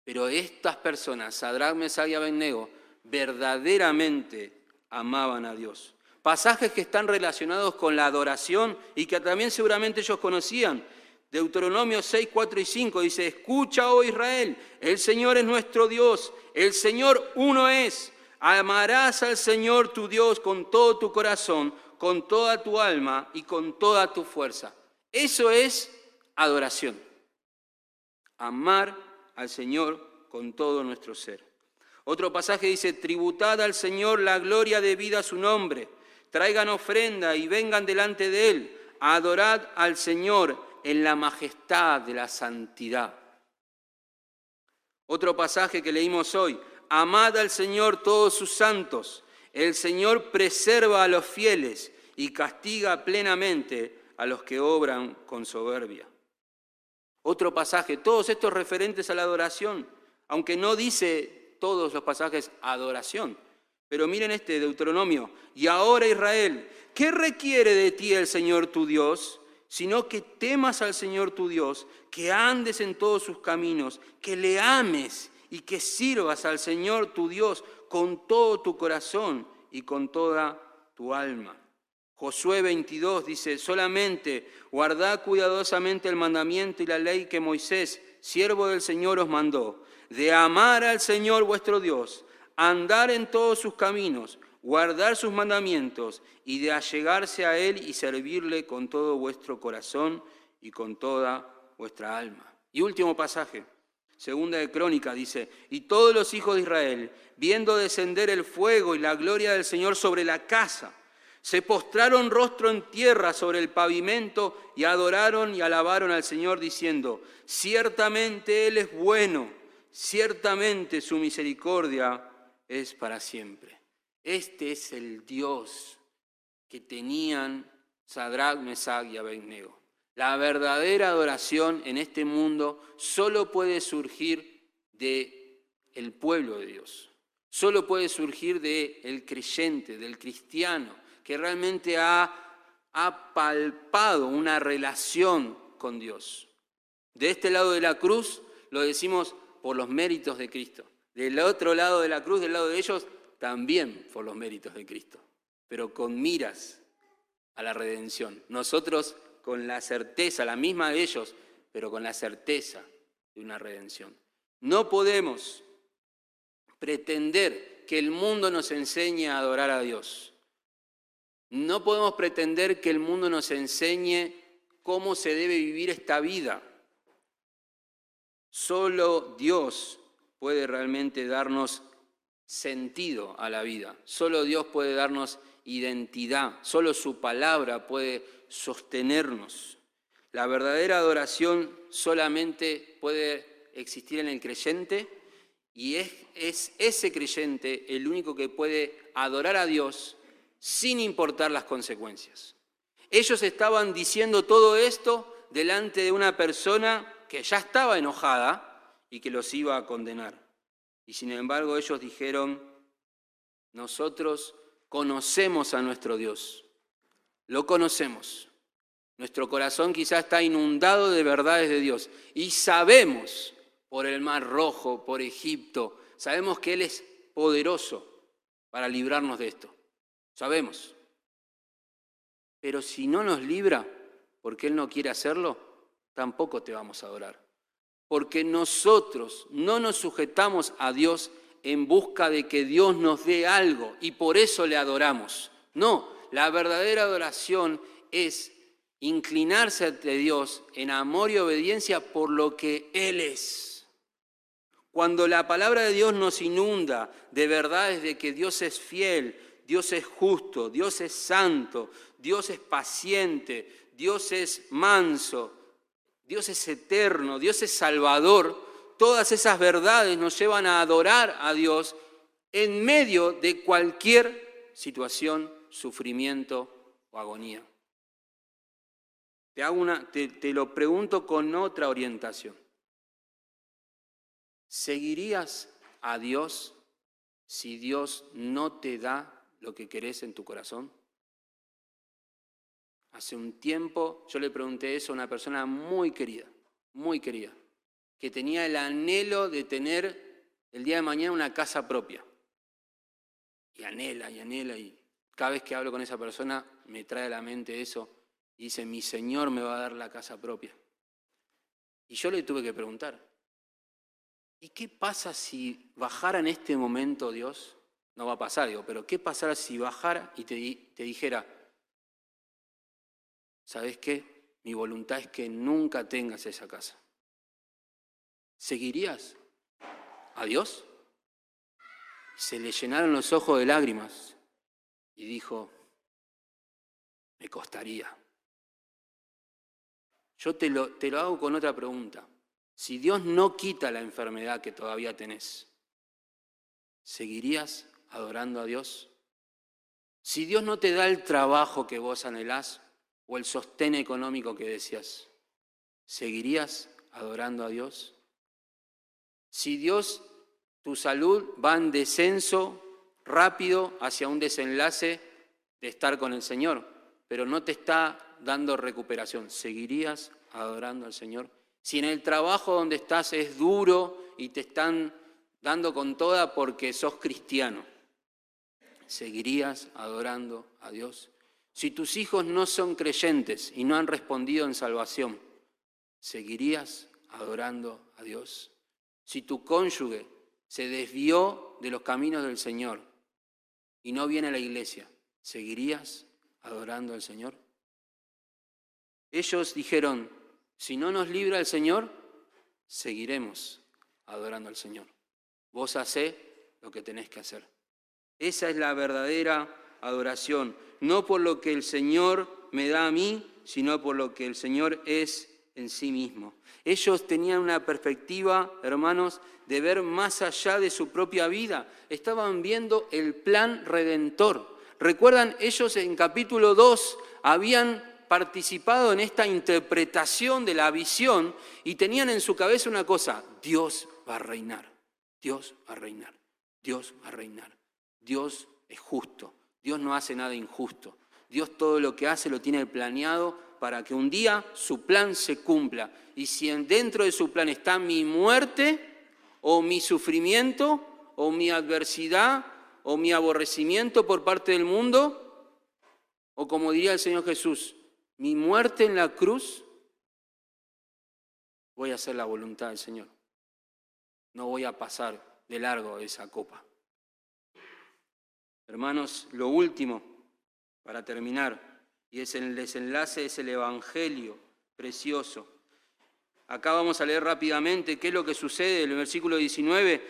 Pero estas personas, Sadrach, Mesach y Abednego, verdaderamente amaban a Dios. Pasajes que están relacionados con la adoración y que también seguramente ellos conocían. Deuteronomio 6, 4 y 5 dice, escucha, oh Israel, el Señor es nuestro Dios, el Señor uno es. Amarás al Señor tu Dios con todo tu corazón, con toda tu alma y con toda tu fuerza. Eso es adoración. Amar al Señor con todo nuestro ser. Otro pasaje dice, tributad al Señor la gloria debida a su nombre, traigan ofrenda y vengan delante de Él, adorad al Señor en la majestad de la santidad. Otro pasaje que leímos hoy, amad al Señor todos sus santos, el Señor preserva a los fieles y castiga plenamente a los que obran con soberbia. Otro pasaje, todos estos referentes a la adoración, aunque no dice todos los pasajes adoración, pero miren este Deuteronomio, y ahora Israel, ¿qué requiere de ti el Señor tu Dios? Sino que temas al Señor tu Dios, que andes en todos sus caminos, que le ames y que sirvas al Señor tu Dios con todo tu corazón y con toda tu alma. Josué 22 dice, solamente guardad cuidadosamente el mandamiento y la ley que Moisés, siervo del Señor, os mandó, de amar al Señor vuestro Dios, andar en todos sus caminos, guardar sus mandamientos y de allegarse a Él y servirle con todo vuestro corazón y con toda vuestra alma. Y último pasaje, Segunda de Crónica dice, y todos los hijos de Israel, viendo descender el fuego y la gloria del Señor sobre la casa, se postraron rostro en tierra sobre el pavimento y adoraron y alabaron al Señor diciendo, ciertamente Él es bueno, ciertamente su misericordia es para siempre. Este es el Dios que tenían Sadrach, Mesach y Abednego. La verdadera adoración en este mundo solo puede surgir de el pueblo de Dios. Solo puede surgir de el creyente, del cristiano, que realmente ha, ha palpado una relación con Dios. De este lado de la cruz lo decimos por los méritos de Cristo. Del otro lado de la cruz, del lado de ellos, también por los méritos de Cristo, pero con miras a la redención. Nosotros con la certeza, la misma de ellos, pero con la certeza de una redención. No podemos pretender que el mundo nos enseñe a adorar a Dios. No podemos pretender que el mundo nos enseñe cómo se debe vivir esta vida. Solo Dios puede realmente darnos sentido a la vida. Solo Dios puede darnos identidad. Solo su palabra puede sostenernos. La verdadera adoración solamente puede existir en el creyente y es, es, ese creyente el único que puede adorar a Dios sin importar las consecuencias. Ellos estaban diciendo todo esto delante de una persona que ya estaba enojada y que los iba a condenar. Y sin embargo ellos dijeron, nosotros conocemos a nuestro Dios, lo conocemos. Nuestro corazón quizá está inundado de verdades de Dios y sabemos por el Mar Rojo, por Egipto, sabemos que Él es poderoso para librarnos de esto. Sabemos. Pero si no nos libra, porque Él no quiere hacerlo, tampoco te vamos a adorar. Porque nosotros no nos sujetamos a Dios en busca de que Dios nos dé algo y por eso le adoramos. No, la verdadera adoración es inclinarse ante Dios en amor y obediencia por lo que Él es. Cuando la palabra de Dios nos inunda de verdades de que Dios es fiel, Dios es justo, Dios es santo, Dios es paciente, Dios es manso, Dios es eterno, Dios es salvador, todas esas verdades nos llevan a adorar a Dios en medio de cualquier situación, sufrimiento o agonía. Te, lo pregunto con otra orientación. ¿Seguirías a Dios si Dios no te da lo que querés en tu corazón? Hace un tiempo yo le pregunté eso a una persona muy querida, muy querida, que tenía el anhelo de tener el día de mañana una casa propia. Y anhela y anhela y cada vez que hablo con esa persona me trae a la mente eso y dice, mi Señor me va a dar la casa propia. Y yo le tuve que preguntar, ¿y qué pasa si bajara en este momento Dios no va a pasar, digo, pero ¿qué pasará si bajara y te, te dijera, ¿sabes qué? Mi voluntad es que nunca tengas esa casa. ¿Seguirías a Dios? Se le llenaron los ojos de lágrimas y dijo, me costaría. Yo te lo, te lo hago con otra pregunta. Si Dios no quita la enfermedad que todavía tenés, ¿seguirías adorando a Dios? Si Dios no te da el trabajo que vos anhelás o el sostén económico que deseas, ¿seguirías adorando a Dios? Si Dios, tu salud va en descenso rápido hacia un desenlace de estar con el Señor, pero no te está dando recuperación, ¿seguirías adorando al Señor? Si en el trabajo donde estás es duro y te están dando con toda porque sos cristiano, seguirías adorando a Dios? Si tus hijos no son creyentes y no han respondido en salvación, ¿seguirías adorando a Dios? Si tu cónyuge se desvió de los caminos del Señor y no viene a la iglesia, ¿seguirías adorando al Señor? Ellos dijeron, si no nos libra el Señor, seguiremos adorando al Señor. Vos hacé lo que tenés que hacer. Esa es la verdadera adoración, no por lo que el Señor me da a mí, sino por lo que el Señor es en sí mismo. Ellos tenían una perspectiva, hermanos, de ver más allá de su propia vida. Estaban viendo el plan redentor. Recuerdan, ellos en capítulo 2 habían participado en esta interpretación de la visión y tenían en su cabeza una cosa, Dios va a reinar, Dios va a reinar, Dios va a reinar. Dios es justo, Dios no hace nada injusto. Dios todo lo que hace lo tiene planeado para que un día su plan se cumpla. Y si dentro de su plan está mi muerte o mi sufrimiento o mi adversidad o mi aborrecimiento por parte del mundo, o como diría el Señor Jesús, mi muerte en la cruz, voy a hacer la voluntad del Señor. No voy a pasar de largo esa copa. Hermanos, lo último para terminar, y es el desenlace, es el Evangelio precioso. Acá vamos a leer rápidamente qué es lo que sucede en el versículo 19.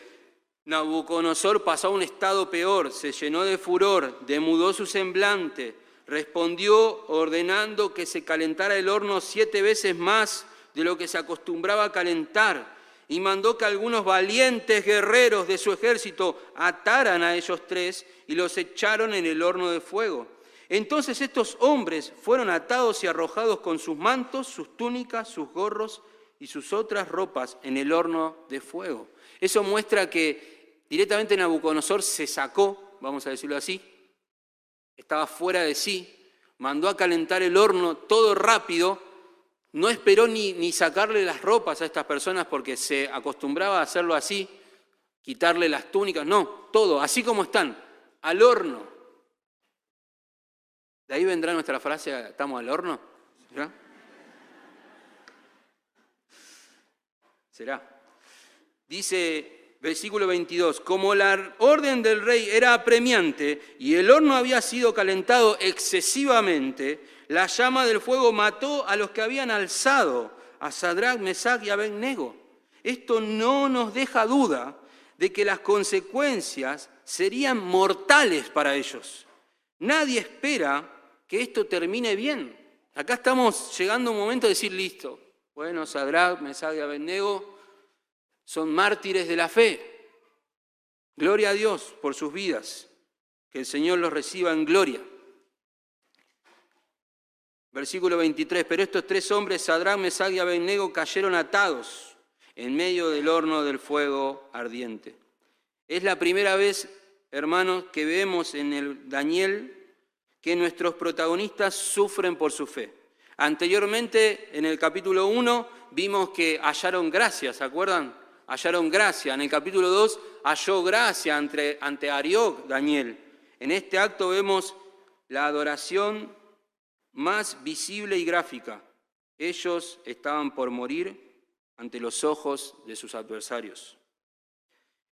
Nabucodonosor pasó a un estado peor, se llenó de furor, demudó su semblante, respondió ordenando que se calentara el horno siete veces más de lo que se acostumbraba a calentar, y mandó que algunos valientes guerreros de su ejército ataran a ellos tres y los echaron en el horno de fuego. Entonces estos hombres fueron atados y arrojados con sus mantos, sus túnicas, sus gorros y sus otras ropas en el horno de fuego. Eso muestra que directamente Nabucodonosor se sacó, vamos a decirlo así, estaba fuera de sí, mandó a calentar el horno todo rápido, no esperó ni, ni sacarle las ropas a estas personas porque se acostumbraba a hacerlo así, quitarle las túnicas, no, todo, así como están, al horno. De ahí vendrá nuestra frase, ¿estamos al horno? ¿Será? ¿Será? Dice versículo 22, como la orden del rey era apremiante y el horno había sido calentado excesivamente, la llama del fuego mató a los que habían alzado a Sadrach, Mesach y Abednego. Esto no nos deja duda de que las consecuencias serían mortales para ellos. Nadie espera que esto termine bien. Acá estamos llegando un momento de decir, listo, bueno, Sadrach, Mesach y Abednego son mártires de la fe. Gloria a Dios por sus vidas. Que el Señor los reciba en gloria. Versículo 23. Pero estos tres hombres, Sadrán, Mesag y Abednego, cayeron atados en medio del horno del fuego ardiente. Es la primera vez, hermanos, que vemos en el Daniel que nuestros protagonistas sufren por su fe. Anteriormente, en el capítulo 1, vimos que hallaron gracia, ¿se acuerdan? Hallaron gracia. En el capítulo 2 halló gracia ante, ante Arioc, Daniel. En este acto vemos la adoración más visible y gráfica. Ellos estaban por morir ante los ojos de sus adversarios.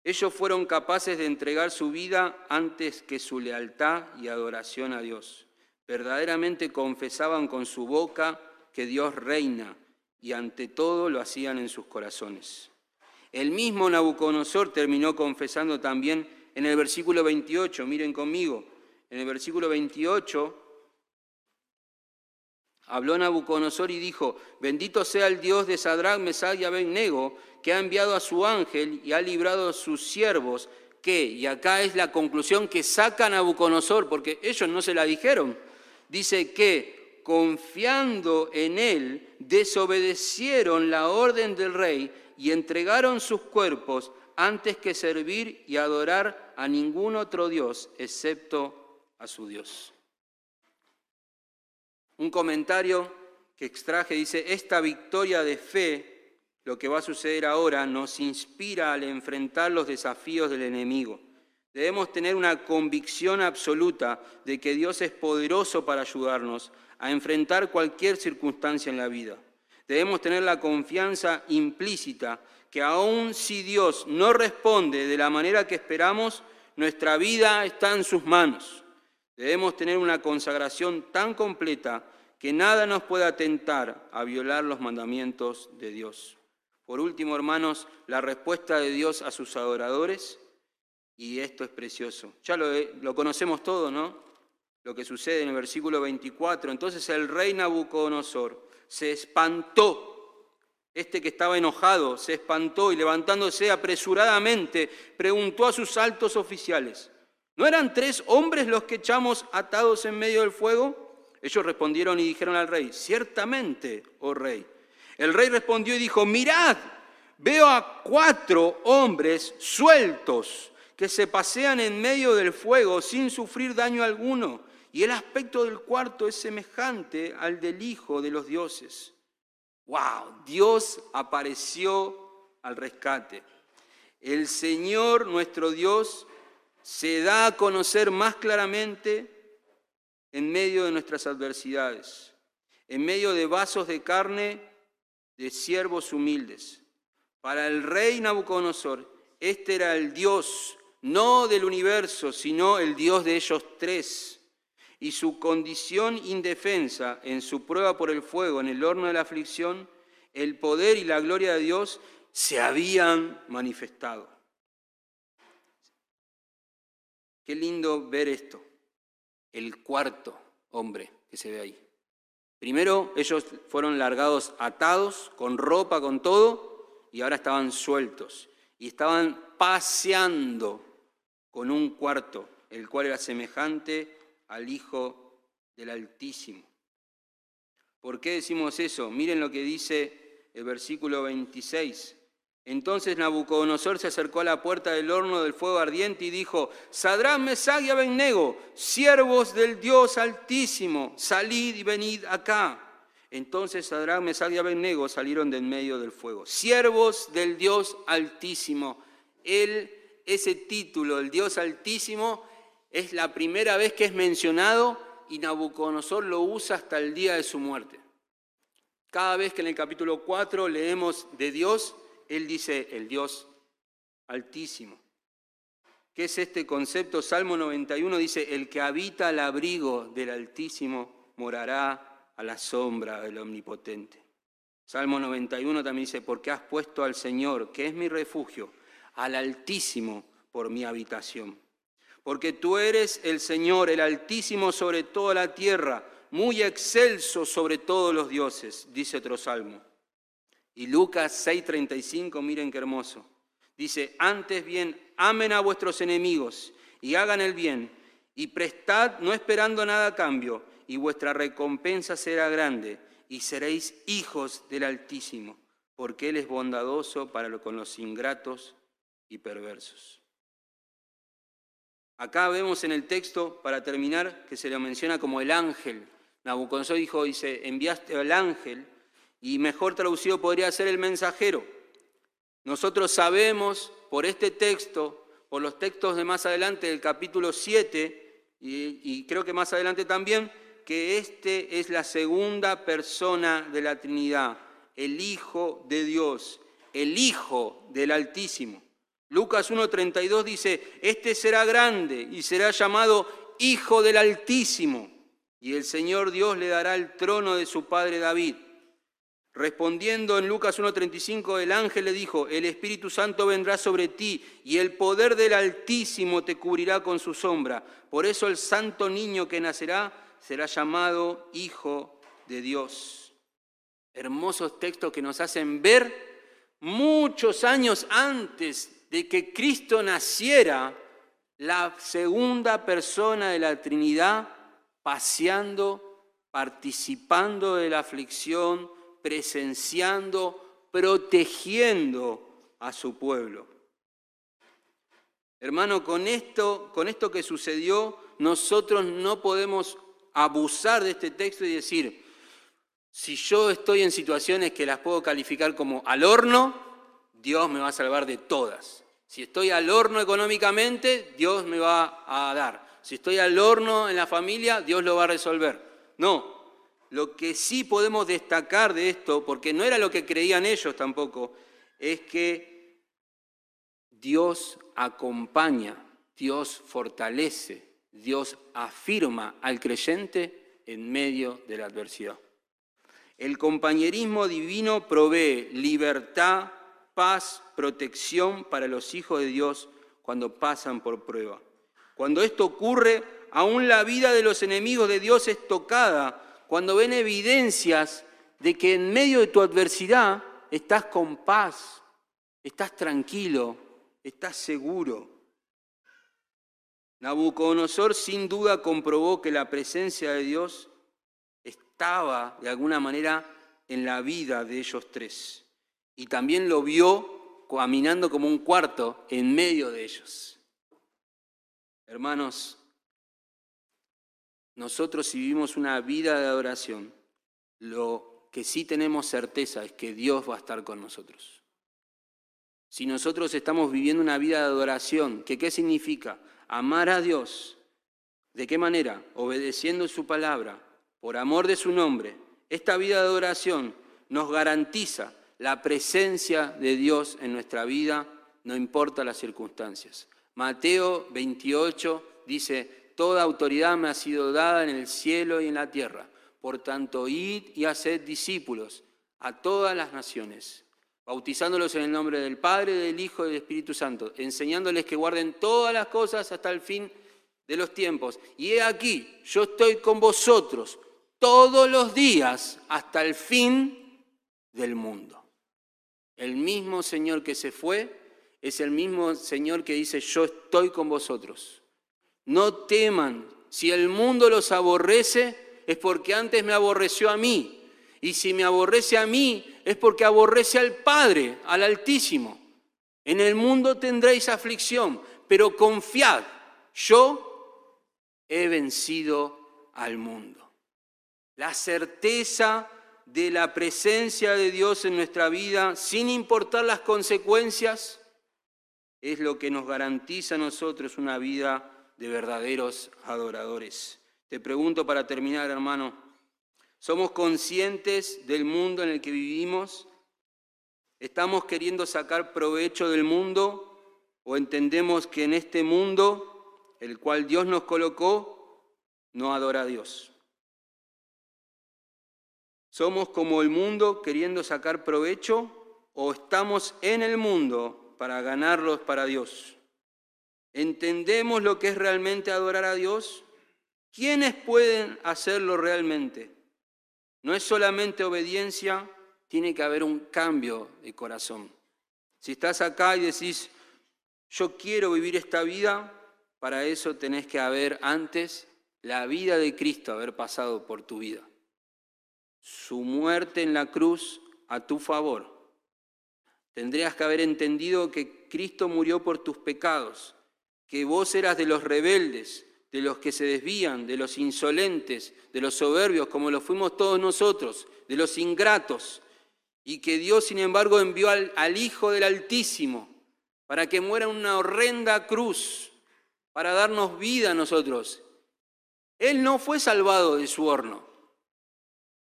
Ellos fueron capaces de entregar su vida antes que su lealtad y adoración a Dios. Verdaderamente confesaban con su boca que Dios reina y ante todo lo hacían en sus corazones. El mismo Nabucodonosor terminó confesando también en el versículo 28, miren conmigo, en el versículo 28 habló Nabucodonosor y dijo, bendito sea el Dios de Sadrach, Mesach y Abednego, que ha enviado a su ángel y ha librado a sus siervos, que, y acá es la conclusión que saca Nabucodonosor, porque ellos no se la dijeron, dice que confiando en él, desobedecieron la orden del rey y entregaron sus cuerpos antes que servir y adorar a ningún otro Dios excepto a su Dios. Un comentario que extraje dice, esta victoria de fe, lo que va a suceder ahora, nos inspira al enfrentar los desafíos del enemigo. Debemos tener una convicción absoluta de que Dios es poderoso para ayudarnos a enfrentar cualquier circunstancia en la vida. Debemos tener la confianza implícita que aun si Dios no responde de la manera que esperamos, nuestra vida está en sus manos. Debemos tener una consagración tan completa que nada nos pueda tentar a violar los mandamientos de Dios. Por último, hermanos, la respuesta de Dios a sus adoradores, y esto es precioso. Ya lo, lo conocemos todo, ¿no? Lo que sucede en el versículo 24. Entonces el rey Nabucodonosor, se espantó. Este que estaba enojado se espantó y levantándose apresuradamente preguntó a sus altos oficiales, ¿no eran tres hombres los que echamos atados en medio del fuego? Ellos respondieron y dijeron al rey, ciertamente, oh rey. El rey respondió y dijo, mirad, veo a cuatro hombres sueltos que se pasean en medio del fuego sin sufrir daño alguno y el aspecto del cuarto es semejante al del Hijo de los dioses. ¡Wow! Dios apareció al rescate. El Señor, nuestro Dios, se da a conocer más claramente en medio de nuestras adversidades, en medio de vasos de carne de siervos humildes. Para el rey Nabucodonosor, este era el Dios, no del universo, sino el Dios de ellos tres y su condición indefensa en su prueba por el fuego, en el horno de la aflicción, el poder y la gloria de Dios se habían manifestado. Qué lindo ver esto, el cuarto hombre que se ve ahí. Primero ellos fueron largados atados, con ropa, con todo, y ahora estaban sueltos. Y estaban paseando con un cuarto, el cual era semejante al Hijo del Altísimo. ¿Por qué decimos eso? Miren lo que dice el versículo 26. Entonces Nabucodonosor se acercó a la puerta del horno del fuego ardiente y dijo, Sadrán, Mesag y Abednego, siervos del Dios Altísimo, salid y venid acá. Entonces Sadrán, Mesag y Abednego salieron de en medio del fuego. Siervos del Dios Altísimo. Él, ese título, el Dios Altísimo, es la primera vez que es mencionado y Nabucodonosor lo usa hasta el día de su muerte. Cada vez que en el capítulo 4 leemos de Dios, él dice el Dios altísimo. ¿Qué es este concepto? Salmo 91 dice, el que habita al abrigo del Altísimo morará a la sombra del Omnipotente. Salmo 91 también dice, porque has puesto al Señor, que es mi refugio, al Altísimo por mi habitación. Porque tú eres el Señor, el Altísimo sobre toda la tierra, muy excelso sobre todos los dioses, dice otro salmo. Y Lucas 6:35, miren qué hermoso. Dice, antes bien, amen a vuestros enemigos y hagan el bien, y prestad no esperando nada a cambio, y vuestra recompensa será grande, y seréis hijos del Altísimo, porque Él es bondadoso para con los ingratos y perversos. Acá vemos en el texto, para terminar, que se le menciona como el ángel. Nabucodonosor dijo, dice, enviaste al ángel, y mejor traducido podría ser el mensajero. Nosotros sabemos por este texto, por los textos de más adelante del capítulo 7, y, y creo que más adelante también, que este es la segunda persona de la Trinidad, el Hijo de Dios, el Hijo del Altísimo. Lucas 1.32 dice, este será grande y será llamado Hijo del Altísimo, y el Señor Dios le dará el trono de su padre David Respondiendo en Lucas 1.35, el ángel le dijo, el Espíritu Santo vendrá sobre ti y el poder del Altísimo te cubrirá con su sombra. Por eso el santo niño que nacerá será llamado Hijo de Dios. Hermosos textos que nos hacen ver muchos años antes de que Cristo naciera, la segunda persona de la Trinidad paseando, participando de la aflicción, presenciando, protegiendo a su pueblo. Hermano, con esto, con esto que sucedió, nosotros no podemos abusar de este texto y decir, si yo estoy en situaciones que las puedo calificar como al horno, Dios me va a salvar de todas. Si estoy al horno económicamente, Dios me va a dar. Si estoy al horno en la familia, Dios lo va a resolver. No, lo que sí podemos destacar de esto, porque no era lo que creían ellos tampoco, es que Dios acompaña, Dios fortalece, Dios afirma al creyente en medio de la adversidad. El compañerismo divino provee libertad, paz, protección para los hijos de Dios cuando pasan por prueba. Cuando esto ocurre, aún la vida de los enemigos de Dios es tocada cuando ven evidencias de que en medio de tu adversidad estás con paz, estás tranquilo, estás seguro. Nabucodonosor sin duda comprobó que la presencia de Dios estaba de alguna manera en la vida de ellos tres. Y también lo vio caminando como un cuarto en medio de ellos. Hermanos, nosotros si vivimos una vida de adoración, lo que sí tenemos certeza es que Dios va a estar con nosotros. Si nosotros estamos viviendo una vida de adoración, ¿qué significa? Amar a Dios. ¿De qué manera? Obedeciendo su palabra, por amor de su nombre. Esta vida de adoración nos garantiza la presencia de Dios en nuestra vida, no importa las circunstancias. Mateo 28 dice, toda autoridad me ha sido dada en el cielo y en la tierra. Por tanto, id y haced discípulos a todas las naciones, bautizándolos en el nombre del Padre, del Hijo y del Espíritu Santo, enseñándoles que guarden todas las cosas hasta el fin de los tiempos. Y he aquí, yo estoy con vosotros todos los días hasta el fin del mundo. El mismo Señor que se fue es el mismo Señor que dice, yo estoy con vosotros. No teman, si el mundo los aborrece, es porque antes me aborreció a mí. Y si me aborrece a mí, es porque aborrece al Padre, al Altísimo. En el mundo tendréis aflicción, pero confiad, yo he vencido al mundo. La certeza de la presencia de Dios en nuestra vida, sin importar las consecuencias, es lo que nos garantiza a nosotros una vida de verdaderos adoradores. Te pregunto para terminar, hermano, ¿somos conscientes del mundo en el que vivimos? ¿Estamos queriendo sacar provecho del mundo o entendemos que en este mundo, el cual Dios nos colocó, no adora a Dios? ¿Somos como el mundo queriendo sacar provecho o estamos en el mundo para ganarlos para Dios? ¿Entendemos lo que es realmente adorar a Dios? ¿Quiénes pueden hacerlo realmente? No es solamente obediencia, tiene que haber un cambio de corazón. Si estás acá y decís, yo quiero vivir esta vida, para eso tenés que haber antes la vida de Cristo, haber pasado por tu vida su muerte en la cruz a tu favor. Tendrías que haber entendido que Cristo murió por tus pecados, que vos eras de los rebeldes, de los que se desvían, de los insolentes, de los soberbios, como lo fuimos todos nosotros, de los ingratos, y que Dios, sin embargo, envió al, al Hijo del Altísimo para que muera en una horrenda cruz, para darnos vida a nosotros. Él no fue salvado de su horno,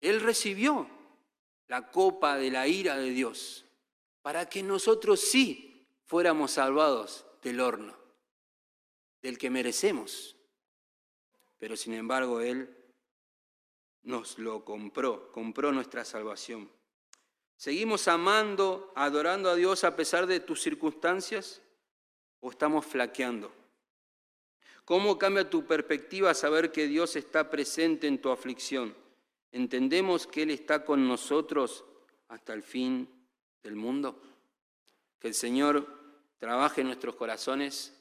él recibió la copa de la ira de Dios para que nosotros sí fuéramos salvados del horno, del que merecemos. Pero sin embargo Él nos lo compró, compró nuestra salvación. ¿Seguimos amando, adorando a Dios a pesar de tus circunstancias o estamos flaqueando? ¿Cómo cambia tu perspectiva saber que Dios está presente en tu aflicción? ¿Entendemos que Él está con nosotros hasta el fin del mundo? Que el Señor trabaje en nuestros corazones.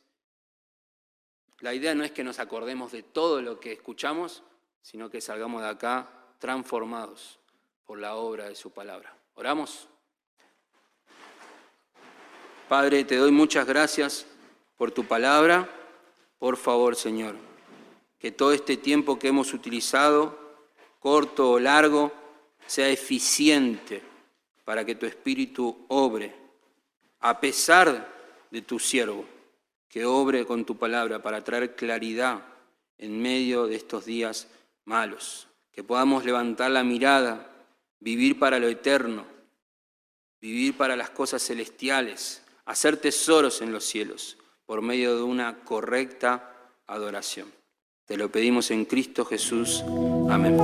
La idea no es que nos acordemos de todo lo que escuchamos, sino que salgamos de acá transformados por la obra de su palabra. ¿Oramos? Padre, te doy muchas gracias por tu palabra. Por favor, Señor, que todo este tiempo que hemos utilizado corto o largo, sea eficiente para que tu espíritu obre, a pesar de tu siervo, que obre con tu palabra para traer claridad en medio de estos días malos, que podamos levantar la mirada, vivir para lo eterno, vivir para las cosas celestiales, hacer tesoros en los cielos por medio de una correcta adoración. Te lo pedimos en Cristo Jesús. Amén.